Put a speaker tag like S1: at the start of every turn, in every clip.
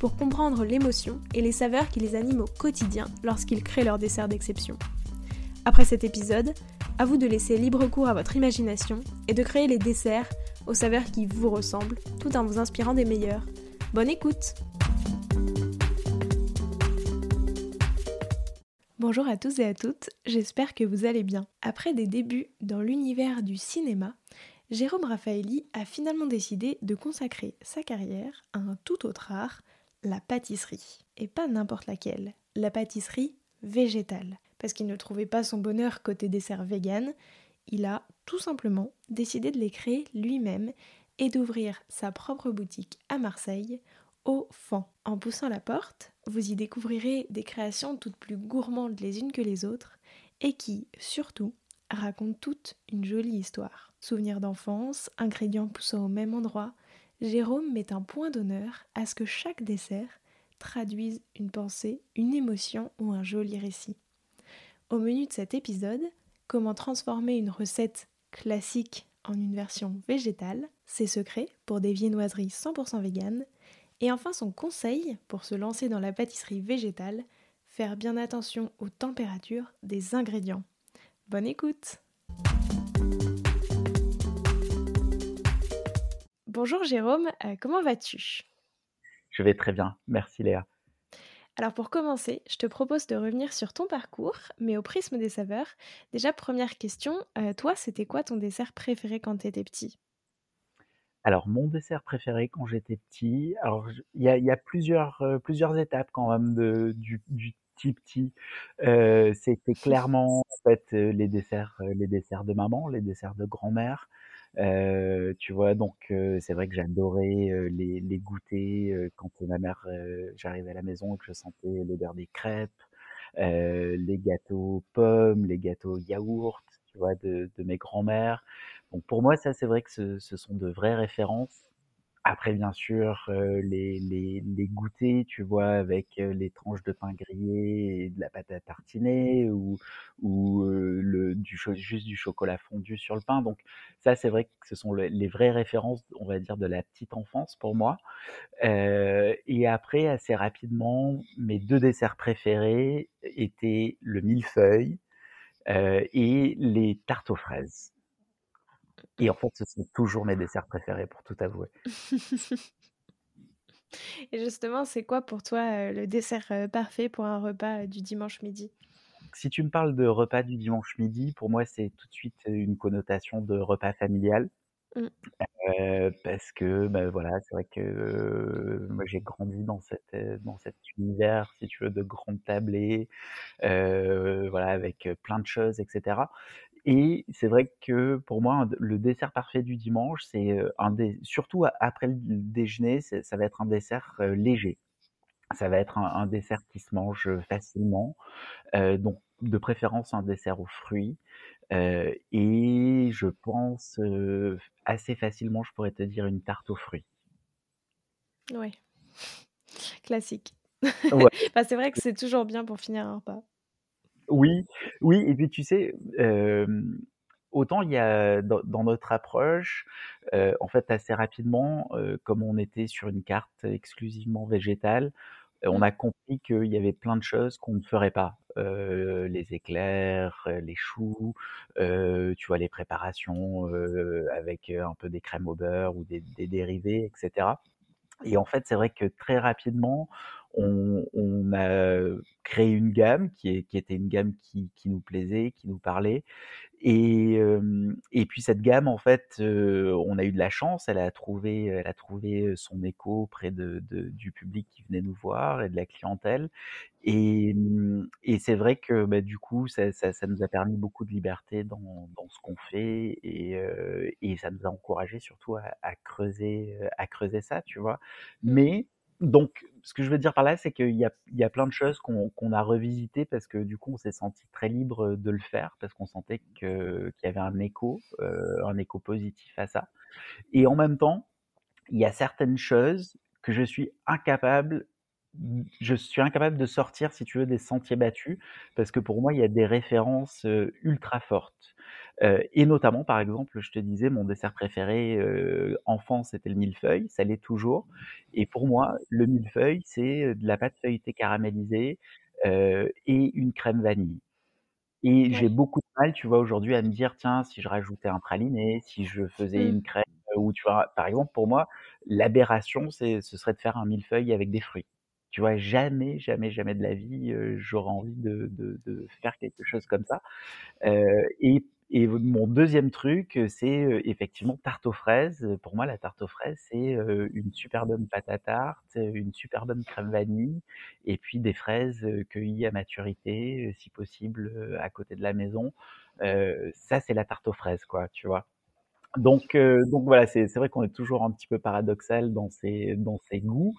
S1: pour comprendre l'émotion et les saveurs qui les animent au quotidien lorsqu'ils créent leur dessert d'exception. Après cet épisode, à vous de laisser libre cours à votre imagination et de créer les desserts aux saveurs qui vous ressemblent tout en vous inspirant des meilleurs. Bonne écoute Bonjour à tous et à toutes, j'espère que vous allez bien. Après des débuts dans l'univers du cinéma, Jérôme Raffaelli a finalement décidé de consacrer sa carrière à un tout autre art, la pâtisserie. Et pas n'importe laquelle, la pâtisserie végétale. Parce qu'il ne trouvait pas son bonheur côté dessert vegan, il a tout simplement décidé de les créer lui-même et d'ouvrir sa propre boutique à Marseille, au Fan. En poussant la porte, vous y découvrirez des créations toutes plus gourmandes les unes que les autres et qui, surtout, racontent toutes une jolie histoire. Souvenirs d'enfance, ingrédients poussant au même endroit, Jérôme met un point d'honneur à ce que chaque dessert traduise une pensée, une émotion ou un joli récit. Au menu de cet épisode, comment transformer une recette classique en une version végétale, ses secrets pour des viennoiseries 100% véganes, et enfin son conseil pour se lancer dans la pâtisserie végétale, faire bien attention aux températures des ingrédients. Bonne écoute Bonjour Jérôme, euh, comment vas-tu?
S2: Je vais très bien, merci Léa.
S1: Alors pour commencer, je te propose de revenir sur ton parcours, mais au prisme des saveurs. Déjà, première question, euh, toi, c'était quoi ton dessert préféré quand tu étais petit?
S2: Alors mon dessert préféré quand j'étais petit, alors il y a, plusieurs, euh, plusieurs étapes quand même de, du, du petit petit. c'était clairement en fait les desserts, les desserts de maman, les desserts de grand-mère. Euh, tu vois, donc c'est vrai que j'adorais les, les goûter quand ma mère, j'arrivais à la maison et que je sentais l'odeur des crêpes, les gâteaux pommes, les gâteaux yaourt, tu vois, de, de mes grands-mères. Donc pour moi, ça c'est vrai que ce, ce sont de vraies références. Après, bien sûr, les, les, les goûters, tu vois, avec les tranches de pain grillé et de la pâte à tartiner ou, ou le, du, juste du chocolat fondu sur le pain. Donc ça, c'est vrai que ce sont les vraies références, on va dire, de la petite enfance pour moi. et après, assez rapidement, mes deux desserts préférés étaient le millefeuille et les tartes aux fraises. Et en fait, ce sont toujours mes desserts préférés, pour tout avouer.
S1: Et justement, c'est quoi pour toi le dessert parfait pour un repas du dimanche midi?
S2: Si tu me parles de repas du dimanche midi, pour moi, c'est tout de suite une connotation de repas familial. Mmh. parce que bah, voilà, c'est vrai que moi j'ai grandi dans cette dans cet univers, si tu veux, de grandes tablées, voilà, avec plein de choses, etc. Et c'est vrai que pour moi, le dessert parfait du dimanche, c'est un surtout après le déjeuner, ça va être un dessert léger. Ça va être un, dessert qui se mange facilement, donc de préférence un dessert aux fruits. et je pense assez facilement, je pourrais te dire une tarte aux fruits.
S1: Oui, classique. Ouais. c'est vrai que c'est toujours bien pour finir un repas.
S2: Oui, oui et puis tu sais, autant il y a dans notre approche, en fait assez rapidement, comme on était sur une carte exclusivement végétale, on mmh. a compris qu'il y avait plein de choses qu'on ne ferait pas. les éclairs, les choux, tu vois les préparations, avec, un peu des crèmes au beurre ou des des dérivés etc. Et en fait, c'est vrai que très rapidement, on, on, a créé une gamme qui, est, qui était une gamme qui, qui, nous plaisait, qui nous parlait. Et, et puis cette gamme, en fait, on a eu de la chance. Elle a trouvé, elle a trouvé son écho auprès de, de, du public qui venait nous voir et de la clientèle. Et, et c'est vrai que bah, du coup, ça, ça, ça, nous a permis beaucoup de liberté dans, dans ce qu'on fait et, et ça nous a encouragé surtout à, à, creuser, à creuser ça, tu vois. Mmh. Mais donc, ce que je veux dire par là, c'est qu'il y a, il y a plein de choses qu'on qu'on a revisitées parce que du coup, on s'est senti très libre de le faire parce qu'on sentait que qu'il y avait un écho, euh, un écho positif à ça. Et en même temps, il y a certaines choses que je suis incapable je suis incapable de sortir, si tu veux, des sentiers battus, parce que pour moi, il y a des références euh, ultra fortes. Euh, et notamment, par exemple, je te disais, mon dessert préféré euh, enfant, c'était le millefeuille, ça l'est toujours. Et pour moi, le millefeuille, c'est de la pâte feuilletée caramélisée euh, et une crème vanille. Et j'ai beaucoup de mal, tu vois, aujourd'hui à me dire: «Tiens, si je rajoutais un praliné, si je faisais
S1: Mmh.
S2: une crème», ou tu vois? Par exemple, pour moi, l'aberration, c'est ce serait de faire un millefeuille avec des fruits. Tu vois? Jamais, jamais, jamais de la vie, j'aurais envie de de de faire quelque chose comme ça. Et et mon deuxième truc, c'est, effectivement tarte aux fraises. Pour moi, la tarte aux fraises, c'est, une super bonne pâte à tarte, une super bonne crème vanille et puis des fraises, cueillies à maturité, si possible, à côté de la maison. Heu, ça, c'est la tarte aux fraises, quoi, tu vois? Donc heu, donc voilà, c'est vrai qu'on est toujours un petit peu paradoxal dans ses dans ses goûts,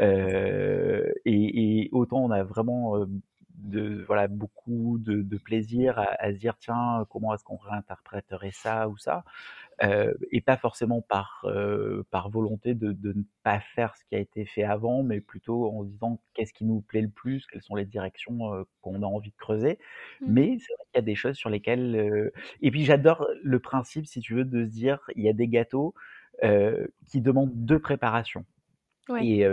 S2: heu et et autant on a vraiment, de voilà, beaucoup de de plaisir à à se dire: «Tiens, comment est-ce qu'on réinterpréterait ça ou ça?» Heu et pas forcément par, heu, par volonté de de ne pas faire ce qui a été fait avant, mais plutôt en se disant: «Qu'est-ce qui nous plaît le plus? Quelles sont les directions, heu, qu'on a envie de creuser?»
S1: Mmh.
S2: mais c'est vrai qu'il y a des choses sur lesquelles, et puis j'adore le principe, si tu veux, de se dire: il y a des gâteaux, qui demandent 2 préparations
S1: Ouais.
S2: et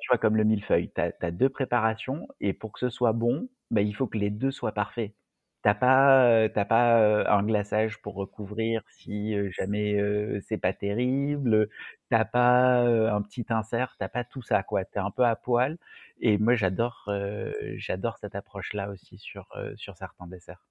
S2: tu vois, comme le millefeuille, tu as 2 préparations et pour que ce soit bon, bah, il faut que les 2 soient parfaits. Tu as pas, as pas, heu, un glaçage pour recouvrir si, heu, jamais, c'est pas terrible, heu, tu as pas, un petit insert, tu as pas tout ça, quoi. Tu es un peu à poil et moi j'adore, j'adore cette approche-là aussi sur, sur certains desserts.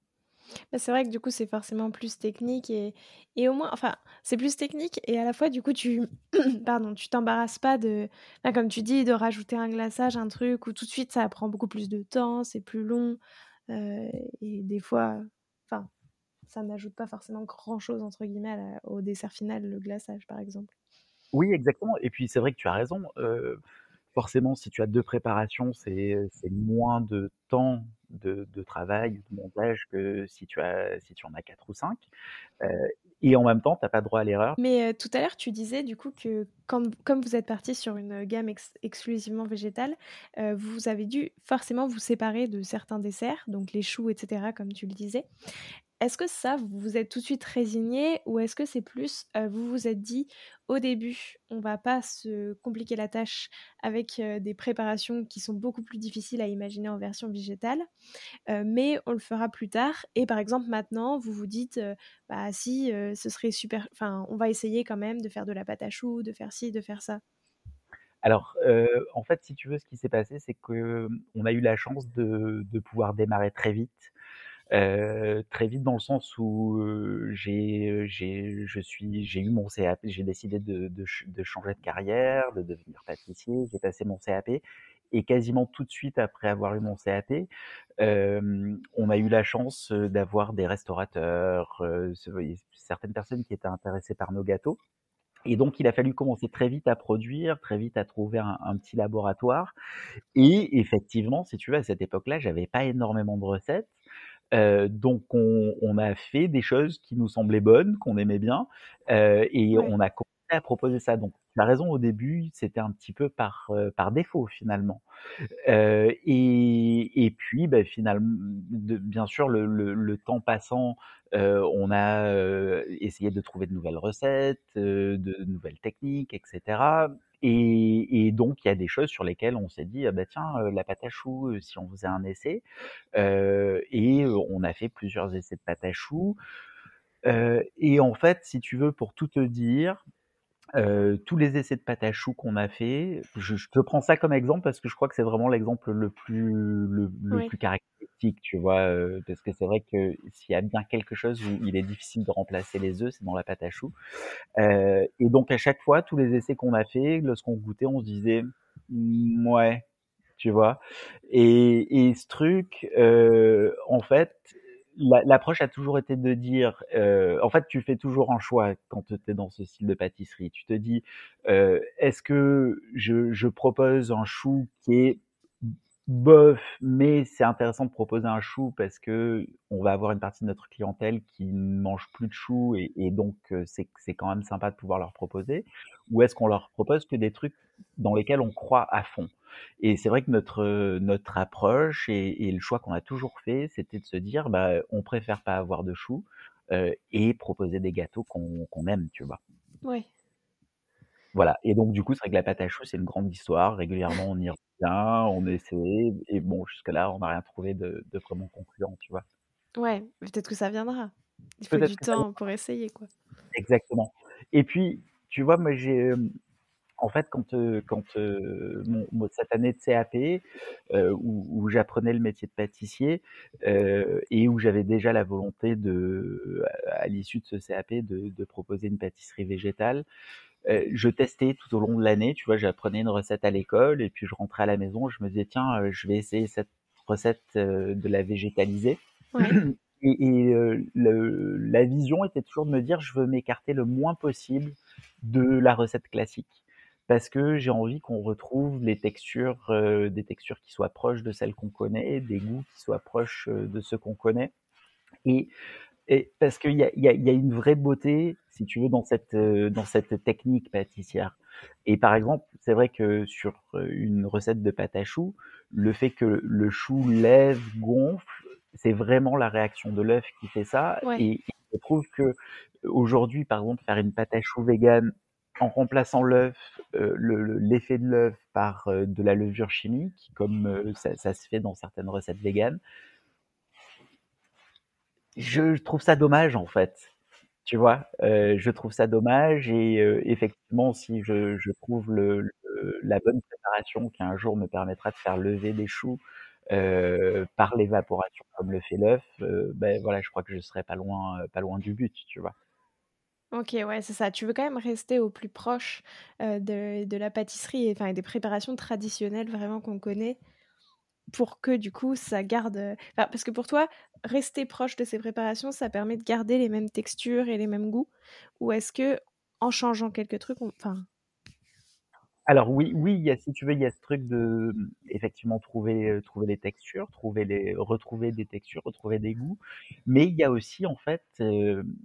S1: Bah, c'est vrai que du coup, c'est forcément plus technique et et au moins enfin, c'est plus technique et à la fois du coup tu pardon, tu t'embarrasses pas de bah, comme tu dis, de rajouter un glaçage, un truc où tout de suite ça prend beaucoup plus de temps, c'est plus long, heu et des fois enfin, ça n'ajoute pas forcément «grand chose» entre guillemets au dessert final, le glaçage, par exemple.
S2: Oui, exactement et puis c'est vrai que tu as raison, forcément si tu as 2 préparations, c'est, moins de temps de travail, de montage que si tu as si tu en as 4 ou 5, heu et en même temps, tu as pas droit à l'erreur.
S1: Mais, heu, tout à l'heure, tu disais du coup que comme vous êtes partis sur une, gamme ex exclusivement végétale, heu, vous avez dû forcément vous séparer de certains desserts, donc les choux et cetera, comme tu le disais. Est-ce que ça, vous vous êtes tout de suite résigné ou est-ce que c'est plus, vous vous êtes dit: «Au début, on va pas se compliquer la tâche avec, des préparations qui sont beaucoup plus difficiles à imaginer en version végétale, mais on le fera plus tard» et par exemple maintenant vous vous dites, «Bah si, ce serait super enfin on va essayer quand même de faire de la pâte à choux, de faire ci, de faire ça»?
S2: Alors, en fait, si tu veux, ce qui s'est passé, c'est que, on a eu la chance de pouvoir démarrer très vite. Très vite dans le sens où, heu, j'ai, j'ai je suis j'ai eu mon CAP, j'ai décidé de de de changer de carrière, de devenir pâtissier, j'ai passé mon CAP et quasiment tout de suite après avoir eu mon CAP, hem, on a eu la chance, d'avoir des restaurateurs, certaines personnes qui étaient intéressées par nos gâteaux et donc il a fallu commencer très vite à produire, très vite à trouver un un petit laboratoire et effectivement, si tu veux, à cette époque-là, j'avais pas énormément de recettes Heu, donc on on a fait des choses qui nous semblaient bonnes, qu'on aimait bien, heu et
S1: Ouais.
S2: on a commencé à proposer ça. Donc tu as raison, au début, c'était un petit peu par, heu, par défaut finalement. Heu et et puis, bah, finalement, de bien sûr, le le le temps passant, heu, on a, heu, essayé de trouver de nouvelles recettes, heu, de nouvelles techniques et cetera et et donc il y a des choses sur lesquelles on s'est dit: «Ah bah tiens, heu, la pâte à choux, heu, si on faisait un essai?» heu et on a fait plusieurs essais de pâte à choux, heu et en fait, si tu veux, pour tout te dire, Heu, tous les essais de pâte à choux qu'on a fait, je je te prends ça comme exemple parce que je crois que c'est vraiment l'exemple le plus le le
S1: Ouais.
S2: plus caractéristique, tu vois? Heu, parce que c'est vrai que s'il y a bien quelque chose où il est difficile de remplacer les œufs, c'est dans la pâte à choux. Heu et donc à chaque fois, tous les essais qu'on a fait, lorsqu'on goûtait, on se disait: «Mouais», tu vois? Et et ce truc, en fait l'approche a toujours été de dire, euh, en fait, tu fais toujours un choix quand tu es dans ce style de pâtisserie. Tu te dis, euh, est-ce que je, je propose un chou qui est bof, mais c'est intéressant de proposer un chou parce que on va avoir une partie de notre clientèle qui ne mange plus de choux et, et donc euh, c'est c'est quand même sympa de pouvoir leur proposer. Ou est-ce qu'on leur propose que des trucs dans lesquels on croit à fond? Et c'est vrai que notre notre approche et, et le choix qu'on a toujours fait, c'était de se dire, bah, on préfère pas avoir de choux euh, et proposer des gâteaux qu'on qu'on aime, tu vois?
S1: Ouais.
S2: Voilà. Et donc du coup, c'est vrai que la pâte à choux, c'est une grande histoire. Régulièrement, on y on essaie et bon, jusque-là, on n'a rien trouvé de de vraiment concluant, tu vois?
S1: Ouais, peut-être que ça viendra. Il faut du temps pour essayer, quoi.
S2: exactement. Et puis, tu vois, moi, j'ai, hem, en fait, quand, heu, quand, heu, mon cette année de CAP, où où j'apprenais le métier de pâtissier, et où j'avais déjà la volonté de, à à l'issue de ce CAP, de de proposer une pâtisserie végétale. Heu, je testais tout au long de l'année, tu vois? J'apprenais une recette à l'école et puis je rentrais à la maison, je me disais: «Tiens, heu, je vais essayer cette recette, heu, de la végétaliser»
S1: Ouais.
S2: et et heu, le la vision était toujours de me dire: «Je veux m'écarter le moins possible de la recette classique». Parce que j'ai envie qu'on retrouve les textures, des textures qui soient proches de celles qu'on connaît, des goûts qui soient proches, de ceux qu'on connaît et et parce qu'il y y a une vraie beauté, si tu veux, dans cette, heu, dans cette technique pâtissière. Et par exemple, c'est vrai que sur, heu, une recette de pâte à choux, le fait que le chou lève, gonfle, c'est vraiment la réaction de l'œuf qui fait ça.
S1: Ouais.
S2: Et, je trouve que aujourd'hui, par exemple, faire une pâte à choux végane en remplaçant l'œuf, euh, le- le- l'effet de l'œuf par euh, de la levure chimique, comme euh, ça, ça se fait dans certaines recettes véganes, je trouve ça dommage en fait. Tu vois, je trouve ça dommage et effectivement, si je, trouve le, la bonne préparation qui un jour me permettra de faire lever des choux par l'évaporation comme le fait l'œuf, ben voilà, je crois que je serai pas loin, pas loin du but, tu vois.
S1: OK, ouais, c'est ça. Tu veux quand même rester au plus proche, de la pâtisserie enfin, et des préparations traditionnelles vraiment qu'on connaît? Pour que du coup ça garde, enfin, parce que pour toi, rester proche de ces préparations, ça permet de garder les mêmes textures et les mêmes goûts? Ou est-ce que en changeant quelques trucs, on enfin
S2: Alors oui, oui, si tu veux, il y a ce truc de mmh, effectivement trouver, heu, trouver les textures, trouver les retrouver des textures, retrouver des goûts. Mais il y a aussi en fait, hem,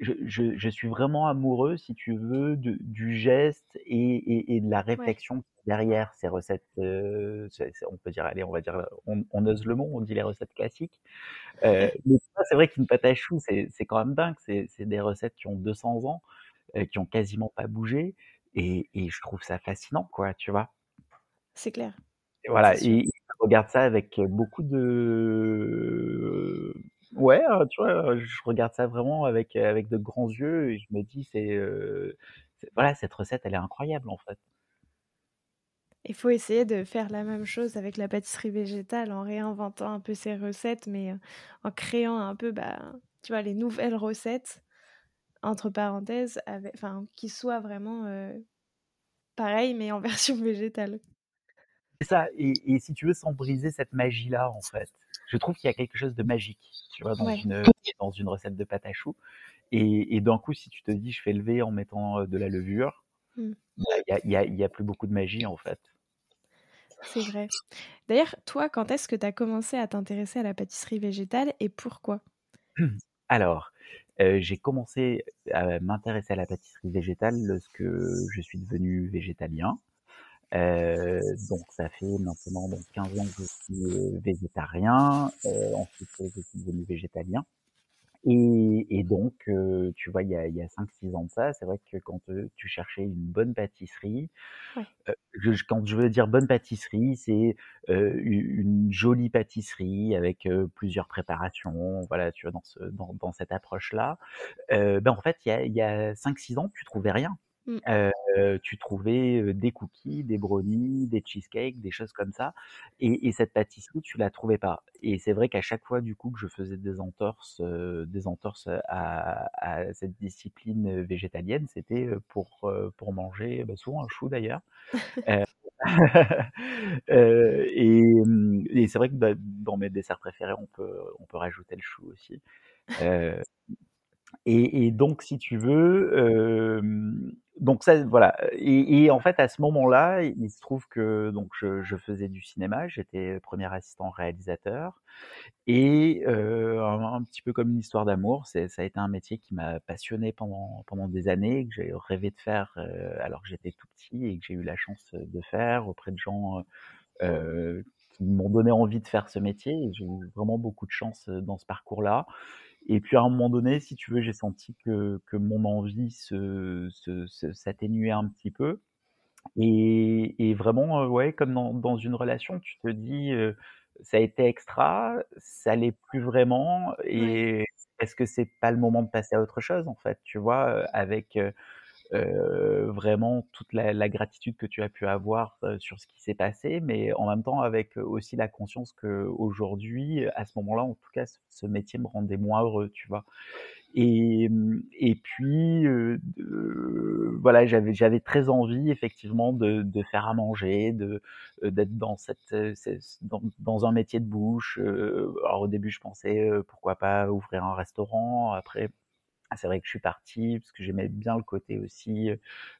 S2: je je je suis vraiment amoureux, si tu veux, de du geste et et et de la
S1: ouais,
S2: réflexion derrière ces recettes, c'est on peut dire, allez, on va dire, on on ose le mot, on dit les recettes classiques. Heu, mais c'est vrai qu'une pâte à choux, c'est c'est quand même dingue. C'est des recettes qui ont 200 ans, heu, qui ont quasiment pas bougé et et je trouve ça fascinant, quoi, tu vois?
S1: c'est clair,
S2: voilà et je regarde ça avec, beaucoup de ouais, heu, tu vois, je regarde ça vraiment avec, avec de grands yeux et je me dis: «C'est, voilà, cette recette, elle est incroyable, en fait».
S1: Il faut essayer de faire la même chose avec la pâtisserie végétale en réinventant un peu ses recettes, mais, en créant un peu, bah, tu vois, les nouvelles recettes entre parenthèses ave enfin, qui soient vraiment, pareilles mais en version végétale.
S2: C'est ça et et si tu veux, sans briser cette magie-là, en fait. Je trouve qu'il y a quelque chose de magique, tu vois, dans
S1: Ouais.
S2: une, dans une recette de pâte à choux et et d'un coup, si tu te dis: «Je fais lever en mettant, heu, de la levure»,
S1: Mmh.
S2: bah, il y a y a il y a plus beaucoup de magie, en fait.
S1: C'est vrai. D'ailleurs, toi, quand est-ce que tu as commencé à t'intéresser à la pâtisserie végétale et pourquoi?
S2: Alors, heu, j'ai commencé à m'intéresser à la pâtisserie végétale lorsque je suis devenu végétalien. Heu, donc ça fait maintenant donc 15 ans que je suis, heu, végétarien, heu, ensuite, heu, je suis devenu végétalien et et donc heu, tu vois, il y a il y a 5-6 ans de ça, c'est vrai que quand, tu cherchais une bonne pâtisserie,
S1: Ouais.
S2: je quand je veux dire bonne pâtisserie, c'est, une jolie pâtisserie avec, plusieurs préparations, voilà, tu vois, dans ce dans dans cette approche-là. Bah, en fait, il y a il y a 5-6 ans, tu trouvais rien. Heu, tu trouvais, des cookies, des brownies, des cheesecakes, des choses comme ça et et cette pâtisserie, tu la trouvais pas et c'est vrai qu'à chaque fois, du coup, que je faisais des entorses, heu, des entorses, à à cette discipline, végétalienne, c'était, pour, pour manger, bah, souvent un chou d'ailleurs. Heu, heu et mmh et c'est vrai que, bah, dans mes desserts préférés, on peut on peut rajouter le chou aussi. Heu et donc si tu veux, donc ça voilà. Et en fait, à ce moment-là, il se trouve que donc je faisais du cinéma, j'étais premier assistant réalisateur. Et un petit peu comme une histoire d'amour, ça a été un métier qui m'a passionné pendant pendant des années que j'ai rêvé de faire, alors que j'étais tout petit et que j'ai eu la chance, de faire auprès de gens, qui m'ont donné envie de faire ce métier. J'ai eu vraiment beaucoup de chance, dans ce parcours-là et puis à un moment donné, si tu veux, j'ai senti que que mon envie se se se s'atténuait un petit peu et et vraiment, heu, ouais, comme dans dans une relation, tu te dis, heu: «Ça a été extra, ça l'est plus vraiment
S1: Ouais.
S2: et est-ce que c'est pas le moment de passer à autre chose?» en fait, tu vois? Avec, heu, vraiment toute la la gratitude que tu as pu avoir, heu, sur ce qui s'est passé, mais en même temps avec, aussi la conscience qu'aujourd'hui, à ce moment-là, en tout cas, ce métier me rendait moins heureux, tu vois? Et mmh et puis, de voilà, j'avais j'avais très envie effectivement de de faire à manger, de, heu, d'être dans cette, dans dans un métier de bouche, alors au début je pensais, pourquoi pas ouvrir un restaurant. Après, c'est vrai que je suis parti parce que j'aimais bien le côté aussi,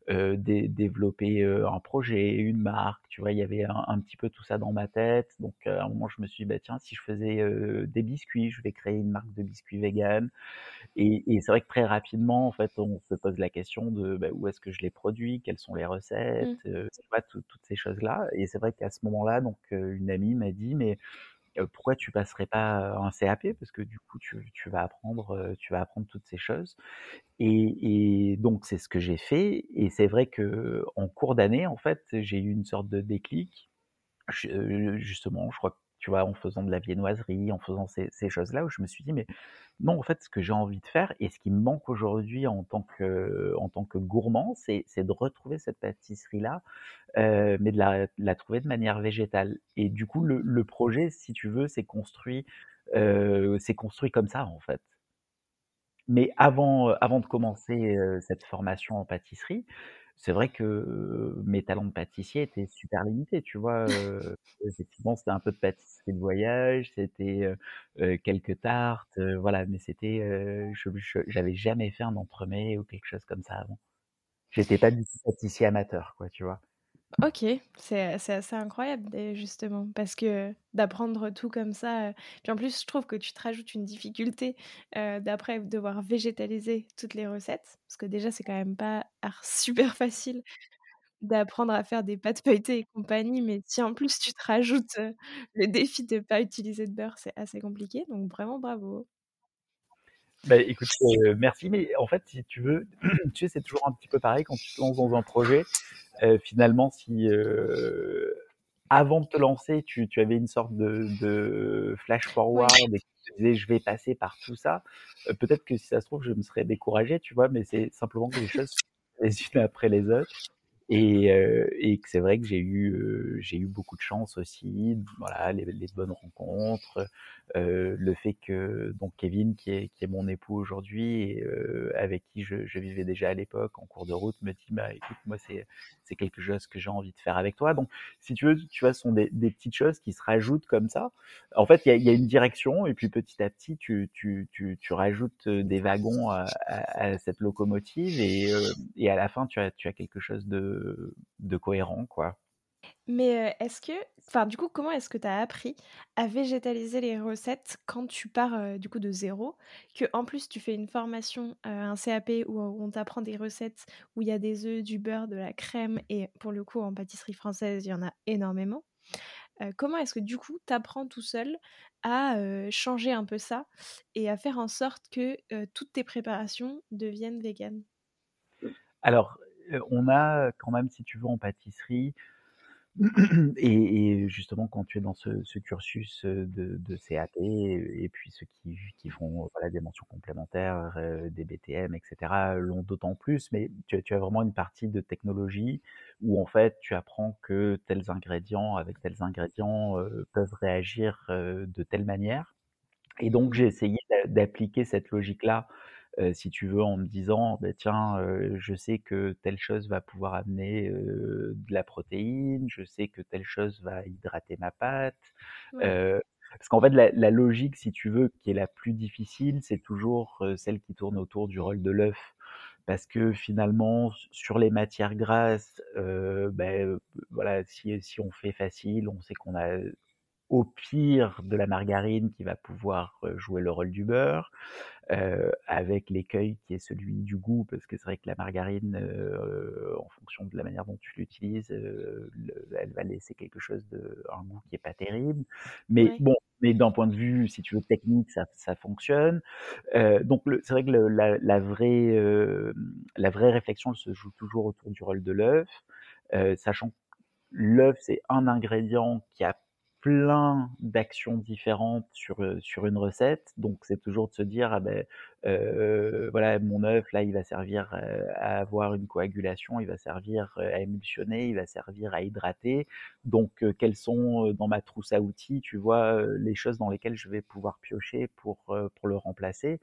S2: dé développer, heu, un projet, une marque, tu vois? Il y avait un un petit peu tout ça dans ma tête, donc à un moment je me suis dit: «Bah tiens, si je faisais, des biscuits, je vais créer une marque de biscuits véganes» et et c'est vrai que très rapidement, en fait, on se pose la question de, bah, où est-ce que je les produis? Quelles sont les recettes?
S1: Mmh.
S2: Tu vois? Toutes ces choses-là et c'est vrai qu'à ce moment-là, donc une amie m'a dit: «Mais pourquoi tu passerais pas un CAP? Parce que du coup, tu vas apprendre, tu vas apprendre toutes ces choses» et et donc c'est ce que j'ai fait et c'est vrai qu'en cours d'année, en fait, j'ai eu une sorte de déclic. Justement, je crois que, tu vois, en faisant de la viennoiserie, en faisant ces choses-là où je me suis dit: «Mais non, en fait, ce que j'ai envie de faire et ce qui me manque aujourd'hui en tant que en tant que gourmand, c'est c'est de retrouver cette pâtisserie-là, heu, mais de la la trouver de manière végétale» et du coup, le projet, si tu veux, s'est construit, s'est construit comme ça, en fait. Mais avant, heu, avant de commencer, heu, cette formation en pâtisserie, c'est vrai que mes talents de pâtissier étaient super limités, tu vois? Effectivement, c'était un peu de pâtisserie de voyage, c'était, heu, quelques tartes, voilà, mais c'était, j'avais jamais fait un entremets ou quelque chose comme ça avant. J'étais pas du tout pâtissier amateur, quoi, tu vois?
S1: OK, c'est assez incroyable justement parce que d'apprendre tout comme ça, heu, puis en plus je trouve que tu te rajoutes une difficulté, heu, d'après devoir végétaliser toutes les recettes. Parce que déjà c'est quand même pas super facile d'apprendre à faire des pâtes feuilletées et compagnie, mais si en plus tu te rajoutes, heu, le défi de pas utiliser de beurre, c'est assez compliqué, donc vraiment bravo.
S2: Bah, écoute, heu, merci, mais en fait, si tu veux, tu sais, c'est toujours un petit peu pareil quand tu te lances dans un projet, heu, finalement si, heu, avant de te lancer, tu tu avais une sorte de de flash forward et que tu disais: «Je vais passer par tout ça», peut-être que si ça se trouve, je me serais découragé, tu vois? Mais c'est simplement que les choses les unes après les autres et heu et c'est vrai que j'ai eu, heu, j'ai eu beaucoup de chance aussi, voilà, les les bonnes rencontres, heu, le fait que donc Kevin qui est qui est mon époux aujourd'hui heu, avec qui je je vivais déjà à l'époque en cours de route me dit: «Bah, écoute, moi, c'est c'est quelque chose que j'ai envie de faire avec toi». Donc si tu veux, tu vois, ce sont des des petites choses qui se rajoutent comme ça. En fait, il y a y a une direction et puis petit à petit, tu tu tu tu rajoutes, des wagons à à à cette locomotive et heu et à la fin, tu as tu as quelque chose de de cohérent, quoi.
S1: Mais, heu, est-ce que enfin, du coup, comment est-ce que tu as appris à végétaliser les recettes quand tu pars, heu, du coup de 0? Qu'en plus tu fais une formation, heu, un CAP où on t'apprend des recettes où il y a des œufs, du beurre, de la crème et pour le coup en pâtisserie française, il y en a énormément. Comment est-ce que du coup tu apprends tout seul à, changer un peu ça et à faire en sorte que, toutes tes préparations deviennent véganes?
S2: Alors, on a quand même, si tu veux, en pâtisserie et justement quand tu es dans ce cursus, de de CAP et puis ceux qui qui font, voilà, des mentions complémentaires, heu, des BTM et cetera, l'ont d'autant plus, mais tu as vraiment une partie de technologie où en fait, tu apprends que tels ingrédients avec tels ingrédients, peuvent réagir, de telle manière. Et donc j'ai essayé d'a d'appliquer cette logique-là, si tu veux, en me disant: «Bah, tiens, heu, je sais que telle chose va pouvoir amener, heu, de la protéine, je sais que telle chose va hydrater ma pâte»,
S1: Ouais.
S2: parce qu'en fait, la la logique, si tu veux, qui est la plus difficile, c'est toujours, celle qui tourne autour du rôle de l'œuf. Parce que finalement, sur les matières grasses, heu, voilà, si si on fait facile, on sait qu'on a, au pire, de la margarine qui va pouvoir, jouer le rôle du beurre heu, avec l'écueil qui est celui du goût, parce que c'est vrai que la margarine, heu, en fonction de la manière dont tu l'utilises, le elle va laisser quelque chose de un goût qui est pas terrible. Mais
S1: Ouais.
S2: bon, mais d'un point de vue, si tu veux, technique, ça ça fonctionne. Donc c'est vrai que le la la vraie, la vraie réflexion, elle se joue toujours autour du rôle de l'œuf, sachant que l'œuf, c'est un ingrédient qui a plein d'actions différentes sur, heu, sur une recette. Donc c'est toujours de se dire: «Ah beh, heu, voilà, mon œuf là, il va servir, heu, à avoir une coagulation, il va servir, heu, à émulsionner, il va servir à hydrater. Donc quelles sont, dans ma trousse à outils, tu vois, les choses dans lesquelles je vais pouvoir piocher pour, pour le remplacer?»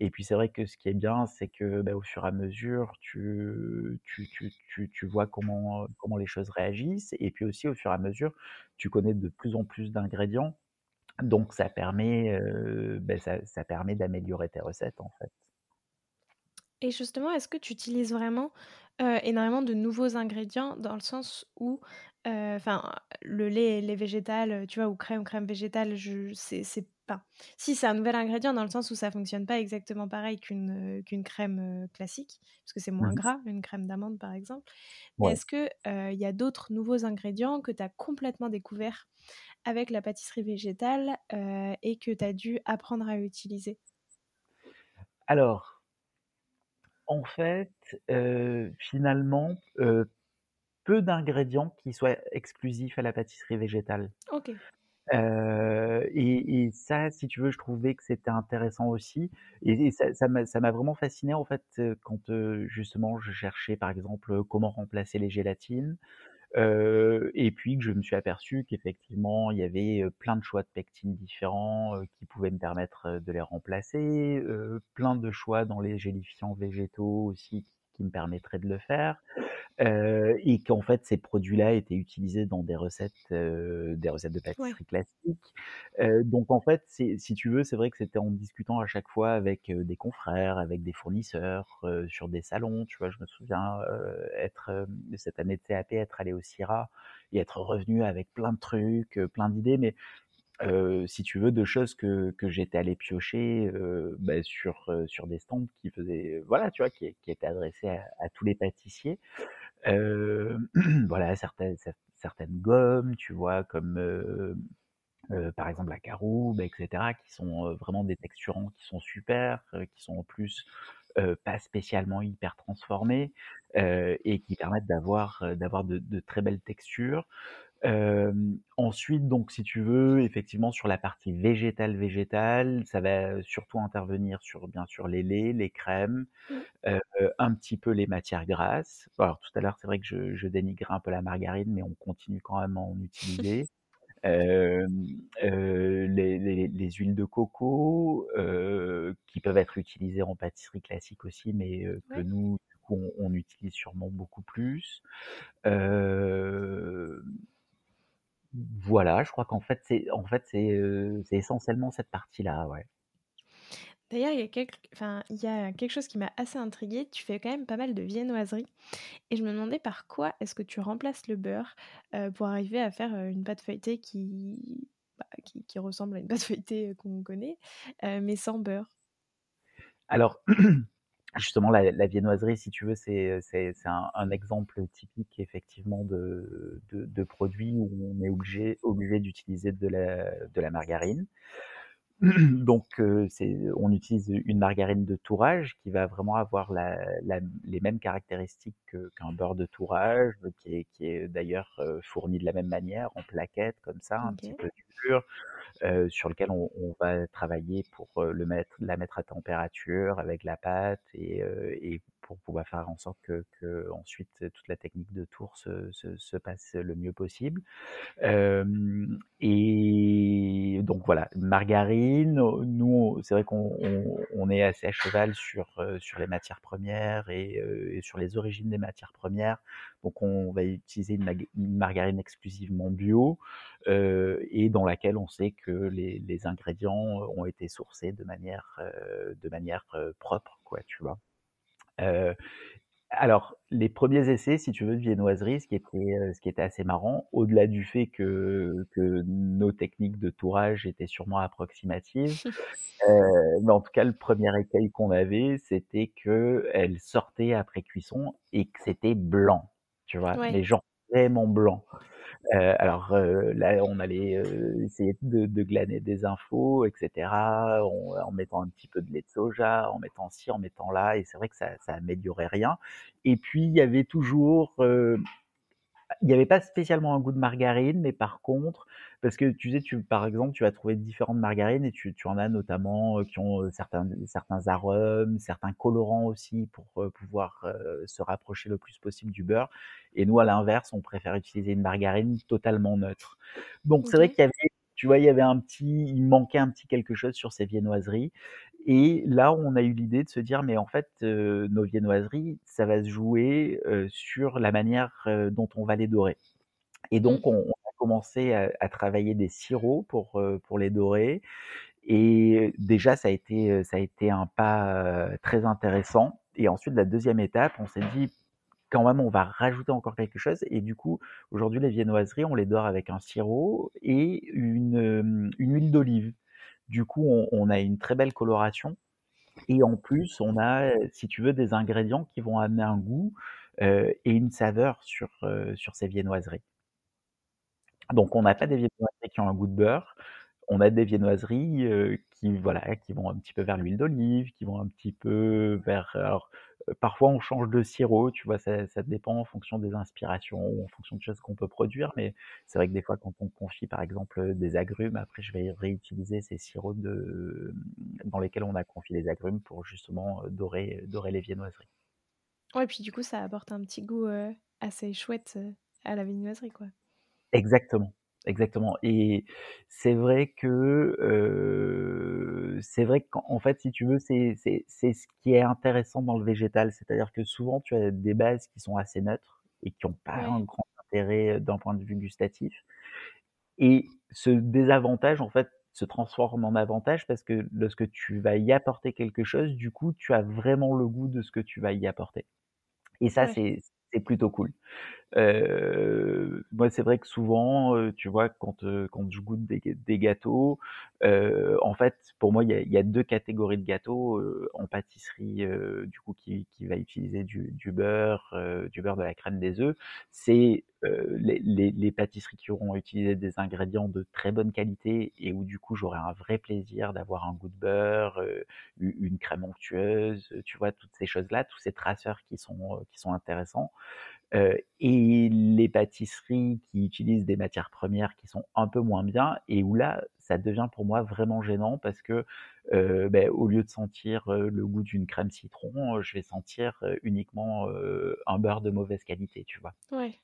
S2: Et puis c'est vrai que ce qui est bien, c'est que, bah, au fur et à mesure, tu tu tu tu tu vois comment, comment les choses réagissent et puis aussi au fur et à mesure, tu connais de plus en plus d'ingrédients. Donc ça permet, heu, beh, ça ça permet d'améliorer tes recettes, en fait.
S1: Et justement, est-ce que tu utilises vraiment, heu, énormément de nouveaux ingrédients? Dans le sens où, enfin, le lait lait végétal, heu, tu vois, ou crème crème végétale, c'est enfin, si c'est un nouvel ingrédient dans le sens où ça fonctionne pas exactement pareil qu'une, qu'une crème, heu, classique, parce que c'est
S2: Mmh
S1: moins
S2: mh.
S1: gras, une crème d'amande, par exemple. Mais est-ce que, heu, il y a d'autres nouveaux ingrédients que tu as complètement découverts avec la pâtisserie végétale, et que tu as dû apprendre à utiliser?
S2: Alors en fait, finalement, peu d'ingrédients qui soient exclusifs à la pâtisserie végétale.
S1: OK.
S2: Et et ça, si tu veux, je trouvais que c'était intéressant aussi et ça ça m'a vraiment fasciné, en fait, quand, justement je cherchais, par exemple, comment remplacer les gélatines, et puis que je me suis aperçu qu'effectivement, il y avait, plein de choix de pectines différents, qui pouvaient me permettre, de les remplacer, plein de choix dans les gélifiants végétaux aussi me permettraient de le faire. Et qu'en fait, ces produits-là étaient utilisés dans des recettes, des recettes de
S1: Ouais.
S2: pâtisserie classiques. Heu, donc en fait, si tu veux, c'est vrai que c'était en discutant à chaque fois avec, des confrères, avec des fournisseurs, sur des salons, tu vois? Je me souviens, être, cette année de CAP, être allé au CIRA et être revenu avec plein de trucs, plein d'idées, mais si tu veux, de choses que que j'étais allé piocher, heu, bah, sur, heu, sur des stands qui faisaient voilà, tu vois? Qui qui étaient adressés à à tous les pâtissiers. Voilà, certaines cer certaines gommes, tu vois? Comme, par exemple la caroube et cetera, qui sont, vraiment des texturants qui sont super, qui sont en plus, pas spécialement hyper transformés, et qui permettent d'avoir, d'avoir de de très belles textures. Hem, ensuite, donc si tu veux, effectivement, sur la partie végétale, végétale, ça va surtout intervenir sur, bien sûr, les laits, les crèmes, heu, un petit peu les matières grasses. Alors tout à l'heure, c'est vrai que je je dénigrais un peu la margarine, mais on continue quand même à en utiliser. Hem, heu, les les les huiles de coco, heu, qui peuvent être utilisées en pâtisserie classique aussi, mais que
S1: Ouais.
S2: nous, du coup, on on utilise sûrement beaucoup plus. Voilà, je crois qu'en fait, c'est en fait, c'est, essentiellement cette partie-là, ouais.
S1: D'ailleurs, il y a quelque enfin, il y a quelque chose qui m'a assez intriguée. Tu fais quand même pas mal de viennoiserie et je me demandais par quoi est-ce que tu remplaces le beurre, pour arriver à faire, une pâte feuilletée qui, bah, qui qui ressemble à une pâte feuilletée, qu'on connaît, mais sans beurre?
S2: Alors, justement, la viennoiserie, si tu veux, c'est, un un exemple typique effectivement de de produit où on est obligé obligé d'utiliser de la margarine. Donc c'est on utilise une margarine de tourrage qui va vraiment avoir la la les mêmes caractéristiques que qu'un beurre de tourrage, qui est qui est d'ailleurs, fourni de la même manière, en plaquettes comme ça, un petit peu dur, heu, sur lequel on on va travailler pour, le mettre la mettre à température avec la pâte et heu et pour pouvoir faire en sorte que, ensuite toute la technique de tour se, se, se passe le mieux possible. et donc voilà, margarine, nous, c'est vrai qu'on on, est assez à cheval sur, sur les matières premières et, et, sur les origines des matières premières. Donc on va utiliser une, une margarine exclusivement bio et dans laquelle on sait que les, les ingrédients ont été sourcés de manière, de manière propre, quoi, tu vois. Alors, les premiers essais, si tu veux, de viennoiserie, ce qui était, ce qui était assez marrant, au-delà du fait que, que nos techniques de tourage étaient sûrement approximatives, euh, mais en tout cas, le premier écueil qu'on avait, c'était que elle sortait après cuisson et que c'était blanc, tu vois,
S1: Ouais.
S2: mais genre vraiment blanc. Euh, alors euh, là, on allait euh, essayer de, de, glaner des infos, etc. On, en mettant un petit peu de lait de soja, en mettant ci, en mettant là, et c'est vrai que ça, ça améliorait rien. Et puis il y avait toujours euh, il n'y avait pas spécialement un goût de margarine, mais par contre, parce que tu sais, tu, par exemple, tu vas trouver différentes margarines et tu, tu en as notamment euh, qui ont euh, certains, certains arômes, certains colorants aussi pour euh, pouvoir se rapprocher le plus possible du beurre. Et nous, à l'inverse, on préfère utiliser une margarine totalement neutre. Donc, c'est vrai qu'il y avait, tu vois, il y avait un petit, il manquait un petit quelque chose sur ces viennoiseries. Et là, on a eu l'idée de se dire, mais en fait, euh, nos viennoiseries, ça va se jouer euh, sur la manière euh, dont on va les dorer. Et donc, on, on a commencé à, à, travailler des sirops pour, pour les dorer. Et déjà, ça a été, ça a été un pas très intéressant. Et ensuite, la deuxième étape, on s'est dit, quand même, on va rajouter encore quelque chose. Et du coup, aujourd'hui, les viennoiseries, on les dore avec un sirop et une, une huile d'olive. Du coup, on, a une très belle coloration. Et en plus, on a, si tu veux, des ingrédients qui vont amener un goût euh, et une saveur sur, euh, sur ces viennoiseries. Donc, on n'a pas des viennoiseries qui ont un goût de beurre. On a des viennoiseries euh, qui, voilà, qui vont un petit peu vers l'huile d'olive, qui vont un petit peu vers. Alors, parfois, on change de sirop, tu vois, ça, ça, dépend en fonction des inspirations ou en fonction de choses qu'on peut produire. Mais c'est vrai que des fois, quand on confie, par exemple, des agrumes, après, je vais réutiliser ces sirops de, dans lesquels on a confié les agrumes pour justement dorer, dorer les viennoiseries.
S1: Ouais, puis du coup, ça apporte un petit goût euh, assez chouette à la viennoiserie, quoi.
S2: Exactement. Exactement. Et c'est vrai que euh, c'est vrai qu'en fait, si tu veux, c'est ce qui est intéressant dans le végétal, c'est-à-dire que souvent tu as des bases qui sont assez neutres et qui n'ont pas un grand intérêt d'un point de vue gustatif. Et ce désavantage, en fait, se transforme en avantage parce que lorsque tu vas y apporter quelque chose, du coup, tu as vraiment le goût de ce que tu vas y apporter. Et ça, c'est plutôt cool. Heu, moi, c'est vrai que souvent, tu vois, quand, quand je goûte des des gâteaux, en fait, pour moi, il y a y a 2 catégories de gâteaux, en pâtisserie, du coup, qui qui va utiliser du du beurre, du beurre, de la crème, des œufs. C'est, les les les pâtisseries qui auront utilisé des ingrédients de très bonne qualité et où, du coup, j'aurai un vrai plaisir d'avoir un goût de beurre, une crème onctueuse, tu vois? Toutes ces choses-là, tous ces traceurs qui sont, qui sont intéressants. Et les pâtisseries qui utilisent des matières premières qui sont un peu moins bien et où là, ça devient pour moi vraiment gênant parce que, beh, au lieu de sentir, le goût d'une crème citron, je vais sentir, uniquement, un beurre de mauvaise qualité, tu vois?
S1: Ouais.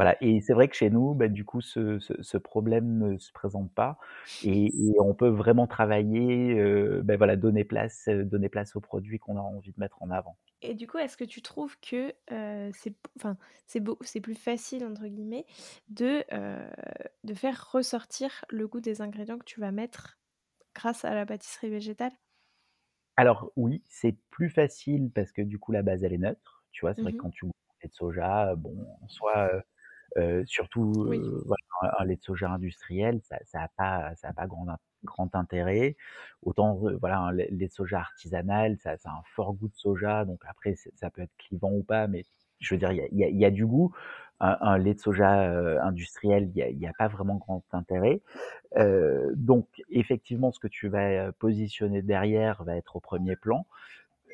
S2: Voilà et c'est vrai que chez nous, bah, du coup, ce ce ce problème ne se présente pas et et on peut vraiment travailler, bah, voilà, donner place, heu, donner place aux produits qu'on a envie de mettre en avant.
S1: Et du coup, est-ce que tu trouves que, heu, c'est enfin, c'est beau c'est plus «facile» entre guillemets de, de faire ressortir le goût des ingrédients que tu vas mettre grâce à la pâtisserie végétale?
S2: Alors oui, c'est plus facile parce que du coup la base elle est neutre, tu vois? C'est vrai
S1: Mmh
S2: que
S1: mh.
S2: quand tu goûtes de soja, bon, en soi, surtout,
S1: Oui.
S2: heu, voilà, un lait de soja industriel, ça ça a pas ça a pas grand grand intérêt. Autant, voilà, un lait de soja artisanal, ça ça a un fort goût de soja, donc après ça peut être clivant ou pas, mais je veux dire, il y a il y a y a du goût. Un un lait de soja, industriel, il y a a pas vraiment grand intérêt. Donc effectivement, ce que tu vas positionner derrière va être au 1er plan.